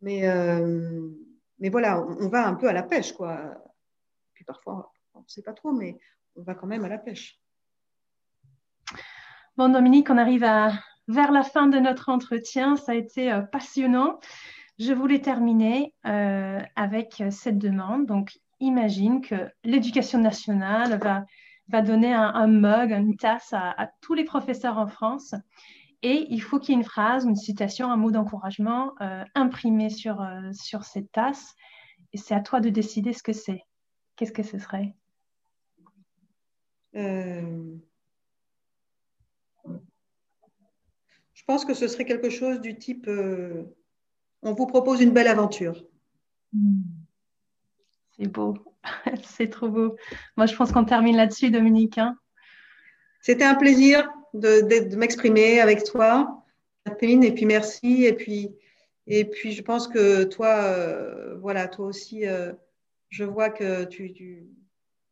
Speaker 3: Mais, euh, mais voilà, on, va un peu à la pêche, quoi. Puis parfois, on ne sait pas trop, mais on va quand même à la pêche.
Speaker 1: Bon, Dominique, on arrive vers la fin de notre entretien. Ça a été euh, passionnant. Je voulais terminer avec cette demande. Donc, imagine que l'éducation nationale va va donner un, mug, une tasse à, tous les professeurs en France. Et il faut qu'il y ait une phrase, une citation, un mot d'encouragement euh, imprimé sur, euh, sur cette tasse. Et c'est à toi de décider ce que c'est. Qu'est-ce que ce serait? Euh,
Speaker 3: Je pense que ce serait quelque chose du type on vous propose une belle aventure.
Speaker 1: Hmm. C'est beau. <laughs> c'est trop beau. Moi, je pense qu'on termine là-dessus, Dominique. Hein.
Speaker 3: C'était un plaisir de, m'exprimer avec toi, Catherine, et puis merci. Et puis, et puis je pense que toi, euh, voilà, toi aussi, euh, je vois que tu, tu,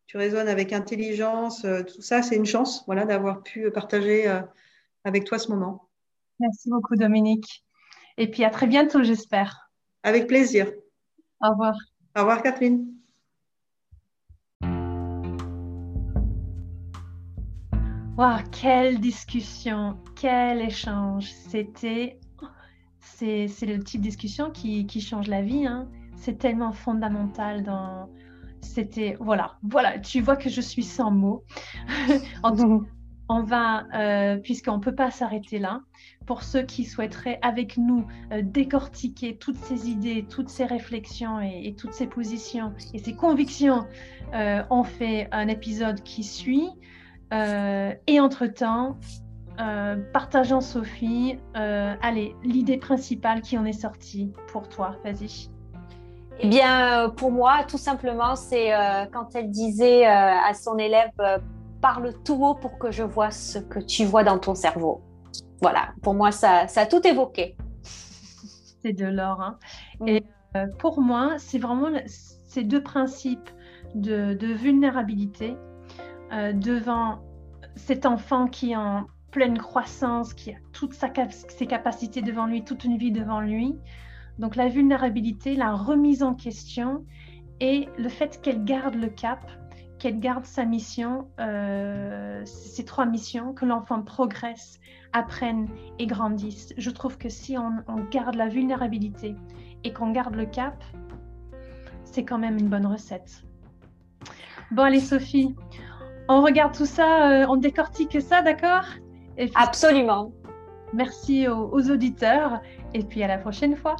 Speaker 3: tu, résonnes avec intelligence. Euh, tout ça, c'est une chance, voilà, d'avoir pu partager avec toi ce moment.
Speaker 1: Merci beaucoup, Dominique. Et puis à très bientôt, j'espère.
Speaker 3: Avec plaisir.
Speaker 1: Au revoir.
Speaker 3: Au revoir, Catherine.
Speaker 1: Wow, quelle discussion, quel échange. C'était, c'est, le type de discussion qui, change la vie. Hein. C'est tellement fondamental dans. C'était, voilà, voilà, tu vois que je suis sans mots. <laughs> <laughs> on va, euh, puisqu'on ne peut pas s'arrêter là, pour ceux qui souhaiteraient avec nous euh, décortiquer toutes ces idées, toutes ces réflexions et, toutes ces positions et ces convictions, euh, on fait un épisode qui suit. Euh, et entre-temps, euh, partageant Sophie, euh, allez, l'idée principale qui en est sortie pour toi, vas-y.
Speaker 2: Eh bien, pour moi, tout simplement, c'est quand elle disait à son élève Parle tout haut pour que je vois ce que tu vois dans ton cerveau. Voilà, pour moi, ça, ça a tout évoqué. <laughs>
Speaker 1: C'est de l'or. Hein. Et pour moi, c'est vraiment ces deux principes de, de vulnérabilité euh, devant cet enfant qui est en pleine croissance, qui a toutes ses capacités devant lui, toute une vie devant lui. Donc la vulnérabilité, la remise en question et le fait qu'elle garde le cap, qu'elle garde sa mission, euh, ces trois missions, que l'enfant progresse, apprenne et grandisse. Je trouve que si on, on garde la vulnérabilité et qu'on garde le cap, c'est quand même une bonne recette. Bon allez Sophie, on regarde tout ça, on décortique ça, d'accord?
Speaker 2: Absolument.
Speaker 1: Merci aux auditeurs et puis à la prochaine fois.